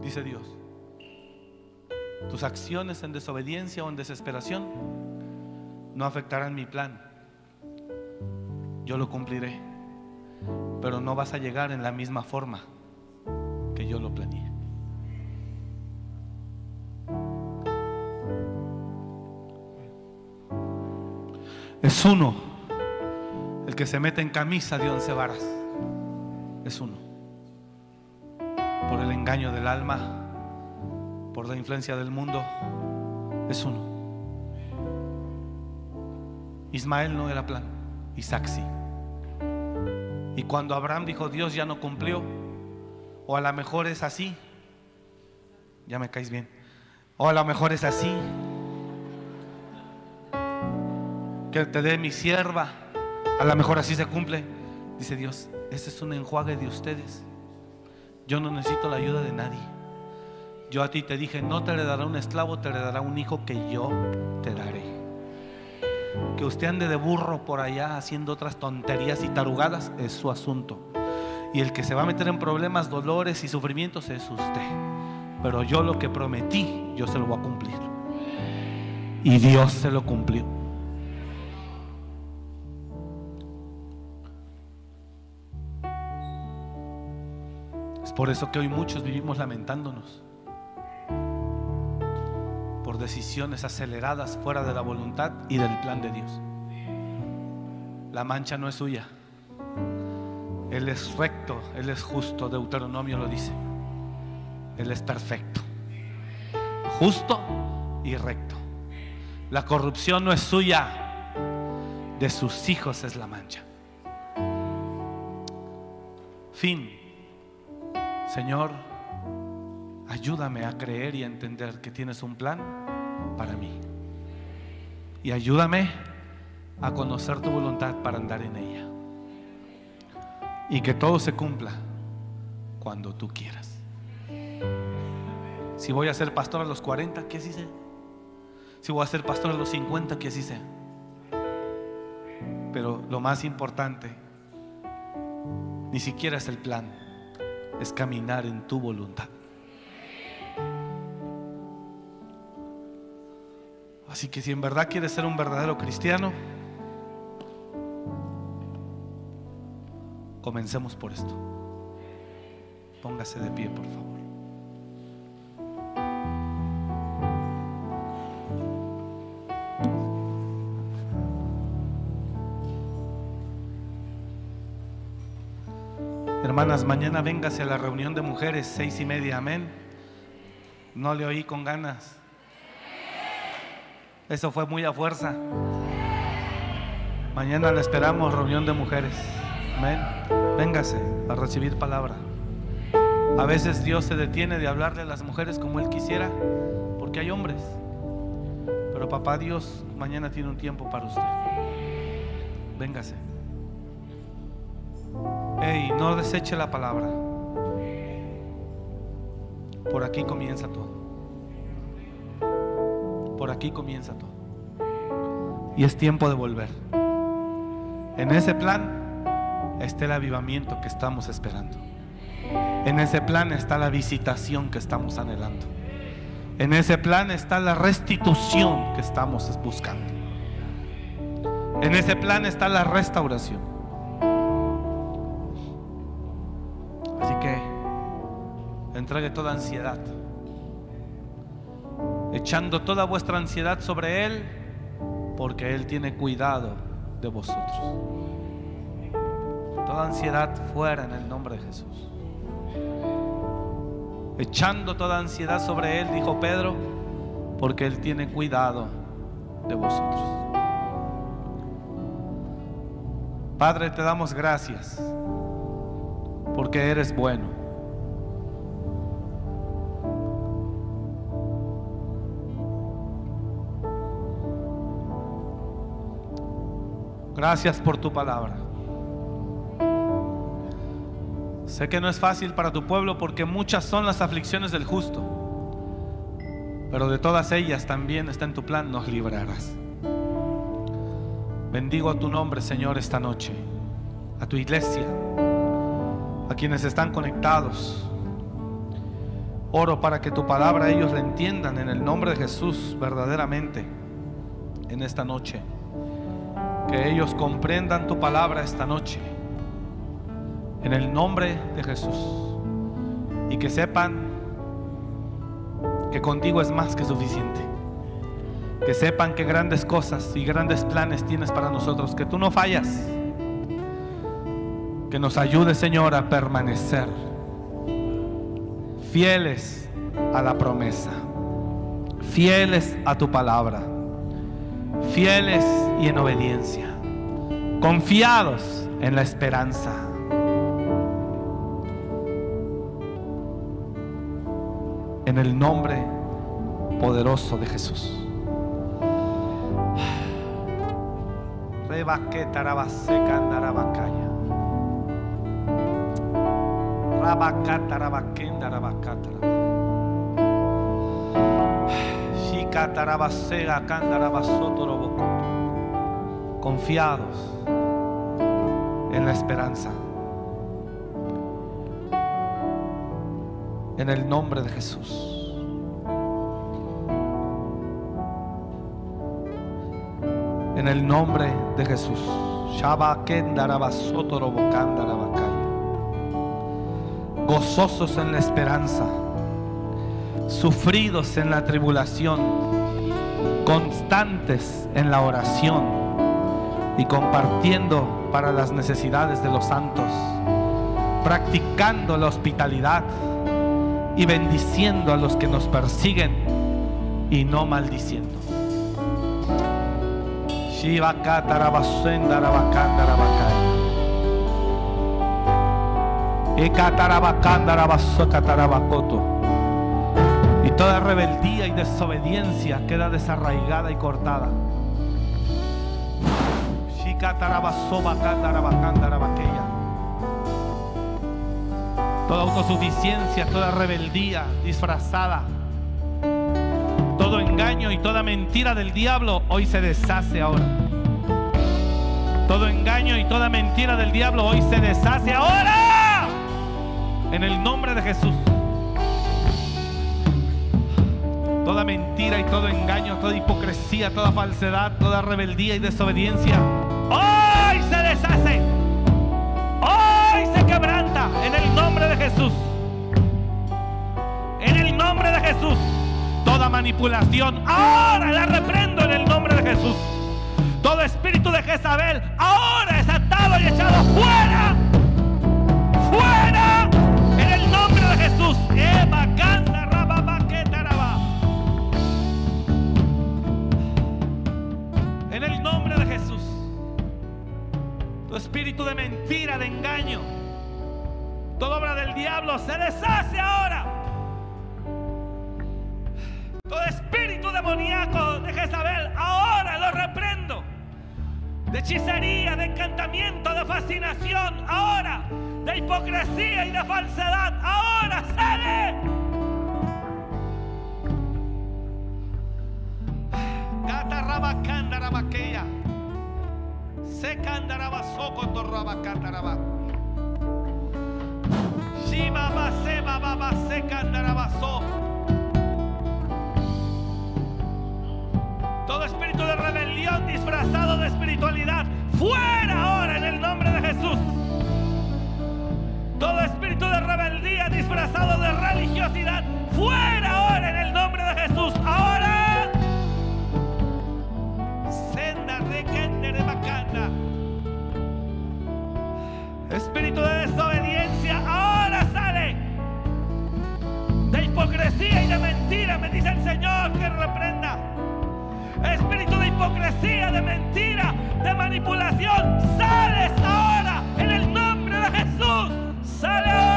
Dice Dios, tus acciones en desobediencia o en desesperación no afectarán mi plan. Yo lo cumpliré, pero no vas a llegar en la misma forma que yo lo planeé. Es uno el que se mete en camisa de once varas. Es uno. Por el engaño del alma, por la influencia del mundo, es uno. Ismael no era plan, Isaac sí. Y cuando Abraham dijo, Dios ya no cumplió, o a lo mejor es así, ya me caes bien, o a lo mejor es así, que te dé mi sierva, a lo mejor así se cumple. Dice Dios, ese es un enjuague de ustedes. Yo no necesito la ayuda de nadie. Yo a ti te dije, no te heredará un esclavo, te heredará un hijo que yo te daré. Que usted ande de burro por allá haciendo otras tonterías y tarugadas es su asunto. Y el que se va a meter en problemas, dolores y sufrimientos es usted. Pero yo lo que prometí, yo se lo voy a cumplir. Y Dios se lo cumplió. Por eso que hoy muchos vivimos lamentándonos por decisiones aceleradas fuera de la voluntad y del plan de Dios. La mancha no es suya. Él es recto, Él es justo, Deuteronomio lo dice. Él es perfecto, justo y recto. La corrupción no es suya, de sus hijos es la mancha. Fin. Señor, ayúdame a creer y a entender que tienes un plan para mí. Y ayúdame a conocer tu voluntad para andar en ella. Y que todo se cumpla cuando tú quieras. Si voy a ser pastor a los 40, que así. Si voy a ser pastor a los 50, que así. Pero lo más importante, ni siquiera es el plan, es caminar en tu voluntad. Así que si en verdad quieres ser un verdadero cristiano, comencemos por esto. Póngase de pie, por favor. Hermanas, mañana véngase a la reunión de mujeres, seis y media, amén. No le oí con ganas. Eso fue muy a fuerza. Mañana le esperamos, reunión de mujeres. Amén. Véngase a recibir palabra. A veces Dios se detiene de hablarle a las mujeres como Él quisiera, porque hay hombres. Pero papá Dios mañana tiene un tiempo para usted. Véngase. No deseche la palabra. Por aquí comienza todo. Por aquí comienza todo. Y es tiempo de volver. En ese plan está el avivamiento que estamos esperando. En ese plan está la visitación que estamos anhelando. En ese plan está la restitución que estamos buscando. En ese plan está la restauración. Entregue toda ansiedad, echando toda vuestra ansiedad sobre Él, porque Él tiene cuidado de vosotros. Toda ansiedad fuera en el nombre de Jesús. Echando toda ansiedad sobre Él, dijo Pedro, porque Él tiene cuidado de vosotros. Padre, te damos gracias porque eres bueno. Gracias por tu palabra. Sé que no es fácil para tu pueblo porque muchas son las aflicciones del justo, pero de todas ellas también está en tu plan, nos librarás. Bendigo tu nombre, Señor, esta noche, a tu iglesia, a quienes están conectados. Oro para que tu palabra ellos la entiendan en el nombre de Jesús verdaderamente en esta noche. Que ellos comprendan tu palabra esta noche en el nombre de Jesús. Y que sepan que contigo es más que suficiente. Que sepan que grandes cosas y grandes planes tienes para nosotros, que tú no fallas. Que nos ayude, Señor, a permanecer fieles a la promesa, fieles a tu palabra, fieles y en obediencia, confiados en la esperanza. En el nombre poderoso de Jesús. Rebaquetarabasecandarabacaña. Rabacatarabaquendarabacatara. Shicatarabasega candarabasotorobocoto. Confiados en la esperanza. En el nombre de Jesús. En el nombre de Jesús. Gozosos en la esperanza. Sufridos en la tribulación. Constantes en la oración. Y compartiendo para las necesidades de los santos. Practicando la hospitalidad y bendiciendo a los que nos persiguen y no maldiciendo. Toda rebeldía y desobediencia queda desarraigada y cortada. Toda autosuficiencia, toda rebeldía disfrazada, todo engaño y toda mentira del diablo hoy se deshace ahora. Todo engaño y toda mentira del diablo hoy se deshace ahora. En el nombre de Jesús. Toda mentira y todo engaño, toda hipocresía, toda falsedad, toda rebeldía y desobediencia hoy se deshace. Hoy se quebranta en el nombre de Jesús. En el nombre de Jesús. Toda manipulación, ahora la reprendo en el nombre de Jesús. Todo espíritu de Jezabel, ahora es atado y echado fuera. Fuera. En el nombre de Jesús. Eva, Tu espíritu de mentira, de engaño, toda obra del diablo se deshace ahora. Todo espíritu demoníaco de Jezabel, ahora lo reprendo. De hechicería, de encantamiento, de fascinación, ahora. De hipocresía y de falsedad, ahora sale. Torrabacataraba. Shima baseba baba secandarabaso. Todo espíritu de rebelión disfrazado de espiritualidad, fuera ahora en el nombre de Jesús. Todo espíritu de rebeldía disfrazado de religiosidad, fuera y de mentira, me dice el Señor que reprenda. Espíritu de hipocresía, de mentira, de manipulación, sales ahora en el nombre de Jesús. Sale ahora.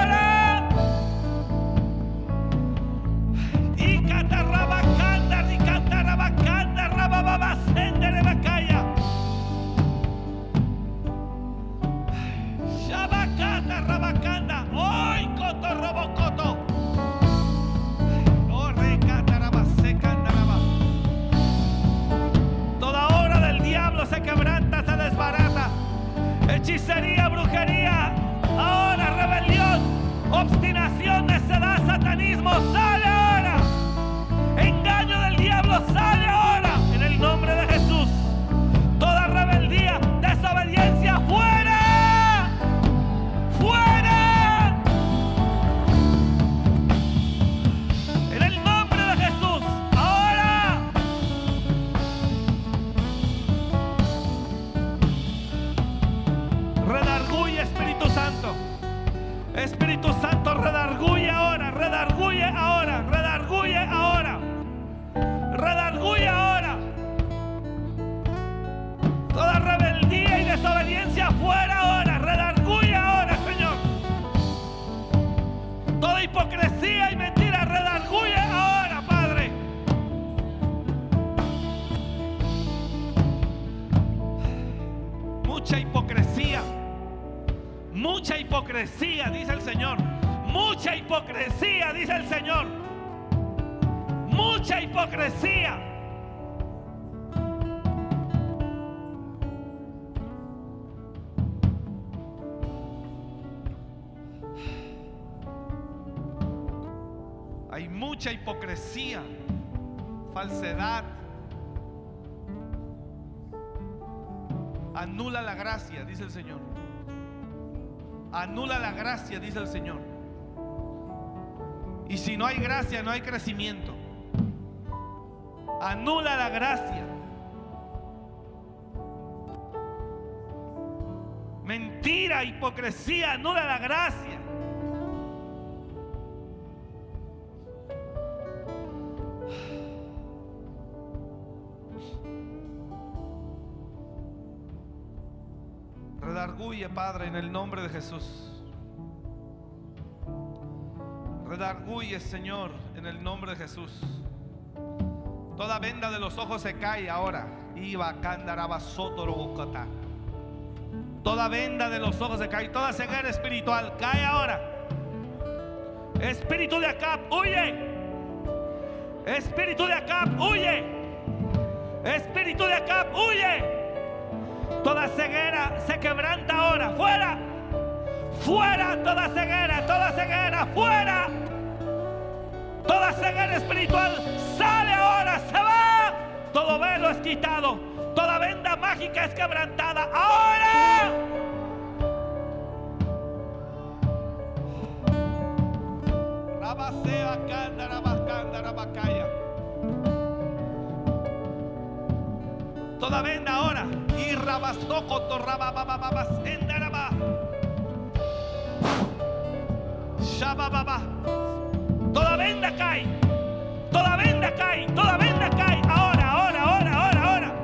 Hechicería, brujería, ahora rebelión, obstinación, necedad, satanismo, sale ahora. Engaño del diablo, sale ahora, redarguye ahora. Redarguye ahora. Toda rebeldía y desobediencia fuera ahora. Redarguye ahora, Señor. Toda hipocresía y mentira, redarguye ahora, Padre. Mucha hipocresía. Mucha hipocresía, dice el Señor. Mucha hipocresía, dice el Señor. Mucha hipocresía. Hay mucha hipocresía, falsedad. Anula la gracia, dice el Señor. Anula la gracia, dice el Señor. Y si no hay gracia, no hay crecimiento. Anula la gracia. Mentira, hipocresía, anula la gracia. Redarguye, Padre, en el nombre de Jesús. Redarguye, Señor, en el nombre de Jesús. Toda venda de los ojos se cae ahora. Iba sotorobocota. Toda venda de los ojos se cae. Toda ceguera espiritual cae ahora. Espíritu de Acab, huye. Espíritu de Acab, huye. Espíritu de Acab, huye. Toda ceguera se quebranta ahora. Fuera. Fuera toda ceguera, toda ceguera, fuera. Toda ceguera espiritual sale ahora, se va. Todo velo es quitado. Toda venda mágica es quebrantada. Ahora. Toda venda ahora. Y rabastoco, torrababababas, endaraba. Shabababa. Toda venda cae. Toda venda cae. Toda venda cae. Ahora, ahora, ahora, ahora, ahora.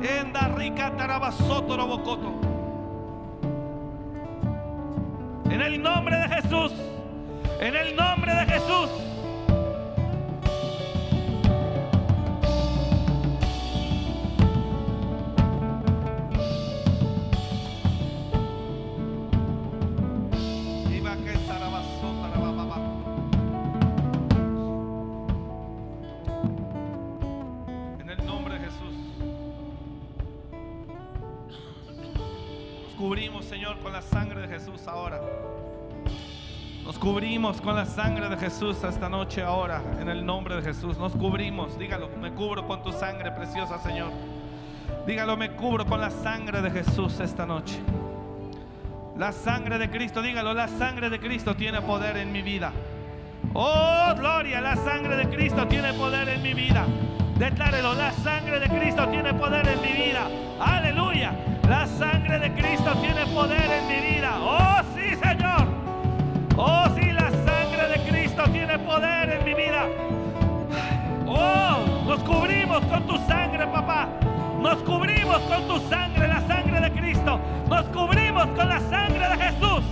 Enda rica tarabasoto robocoto. En el nombre de Jesús. En el nombre de Jesús. cubrimos con la sangre de Jesús esta noche, ahora, en el nombre de Jesús. Nos cubrimos, dígalo, me cubro con tu sangre preciosa, Señor. Dígalo, me cubro con la sangre de Jesús esta noche. La sangre de Cristo, dígalo, la sangre de Cristo tiene poder en mi vida. Oh, gloria, la sangre de Cristo tiene poder en mi vida. Declárelo, la sangre de Cristo tiene poder en mi vida. Aleluya, la sangre de Cristo tiene poder en mi vida. Oh, sí, Señor. Oh, Nos cubrimos con tu sangre, papá. Nos cubrimos con tu sangre, la sangre de Cristo. Nos cubrimos con la sangre de Jesús.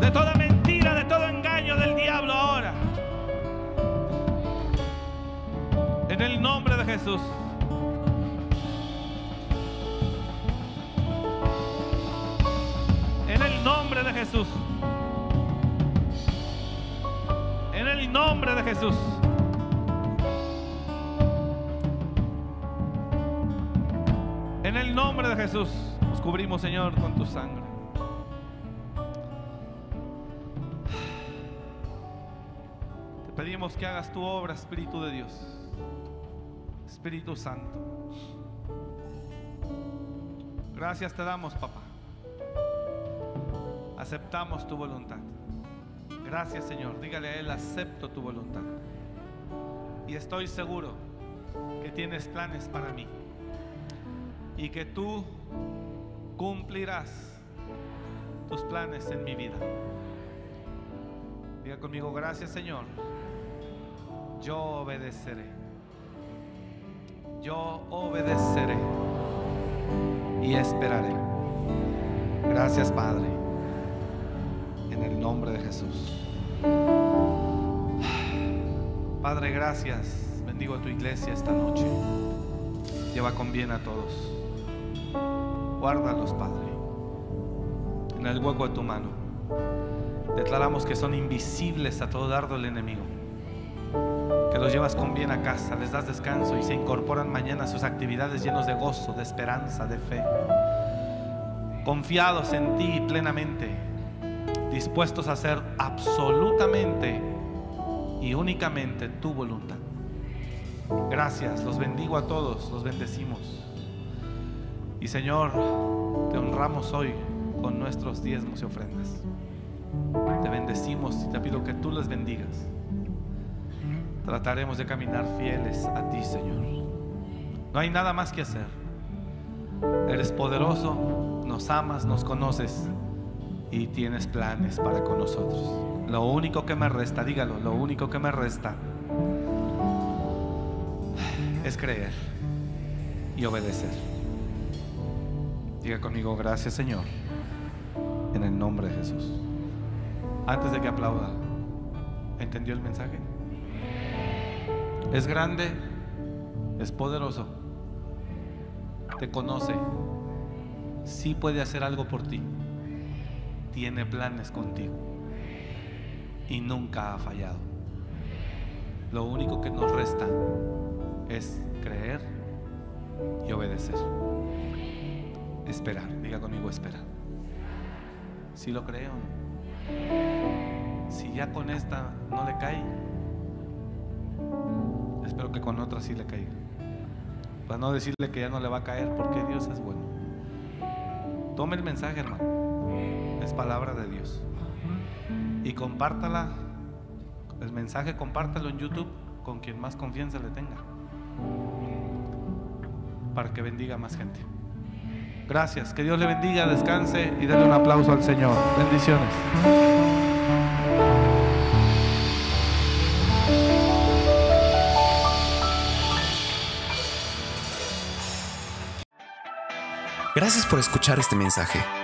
De toda mentira, de todo engaño del diablo ahora. En el nombre de Jesús. En el nombre de Jesús. En el nombre de Jesús. Nos cubrimos, Señor, con tu sangre. Te pedimos que hagas tu obra, Espíritu de Dios. Espíritu Santo. Gracias te damos, papá. Aceptamos tu voluntad. Gracias, Señor. Dígale a Él, acepto tu voluntad. Y estoy seguro que tienes planes para mí. Y que tú cumplirás tus planes en mi vida. Diga conmigo, gracias, Señor. Yo obedeceré. Yo obedeceré y esperaré. Gracias, Padre. En el nombre de Jesús. Padre, gracias. Bendigo a tu iglesia esta noche. Lleva con bien a todos. Guárdalos, Padre. En el hueco de tu mano. Declaramos que son invisibles a todo dardo del enemigo. Que los llevas con bien a casa, les das descanso y se incorporan mañana a sus actividades llenos de gozo, de esperanza, de fe. Confiados en ti plenamente, dispuestos a hacer absolutamente y únicamente tu voluntad. Gracias, los bendigo a todos, los bendecimos. Y Señor, te honramos hoy con nuestros diezmos y ofrendas. Te bendecimos y te pido que tú les bendigas. Trataremos de caminar fieles a ti, Señor. No hay nada más que hacer. Eres poderoso, nos amas, nos conoces y tienes planes para con nosotros. Lo único que me resta, dígalo, lo único que me resta es creer y obedecer. Diga conmigo, gracias Señor, en el nombre de Jesús. Antes de que aplauda, ¿entendió el mensaje? Es grande, es poderoso, te conoce, sí puede hacer algo por ti, tiene planes contigo y nunca ha fallado. Lo único que nos resta es creer y obedecer. Esperar, diga conmigo, espera. Si lo creo, si ya con esta no le cae, espero que con otra sí le caiga. Para no decirle que ya no le va a caer, porque Dios es bueno. Tome el mensaje, hermano. Es palabra de Dios. Y compártala. El mensaje, compártalo en YouTube con quien más confianza le tenga. Para que bendiga a más gente. Gracias. Que Dios le bendiga, descanse y denle un aplauso al Señor. Bendiciones. Gracias por escuchar este mensaje.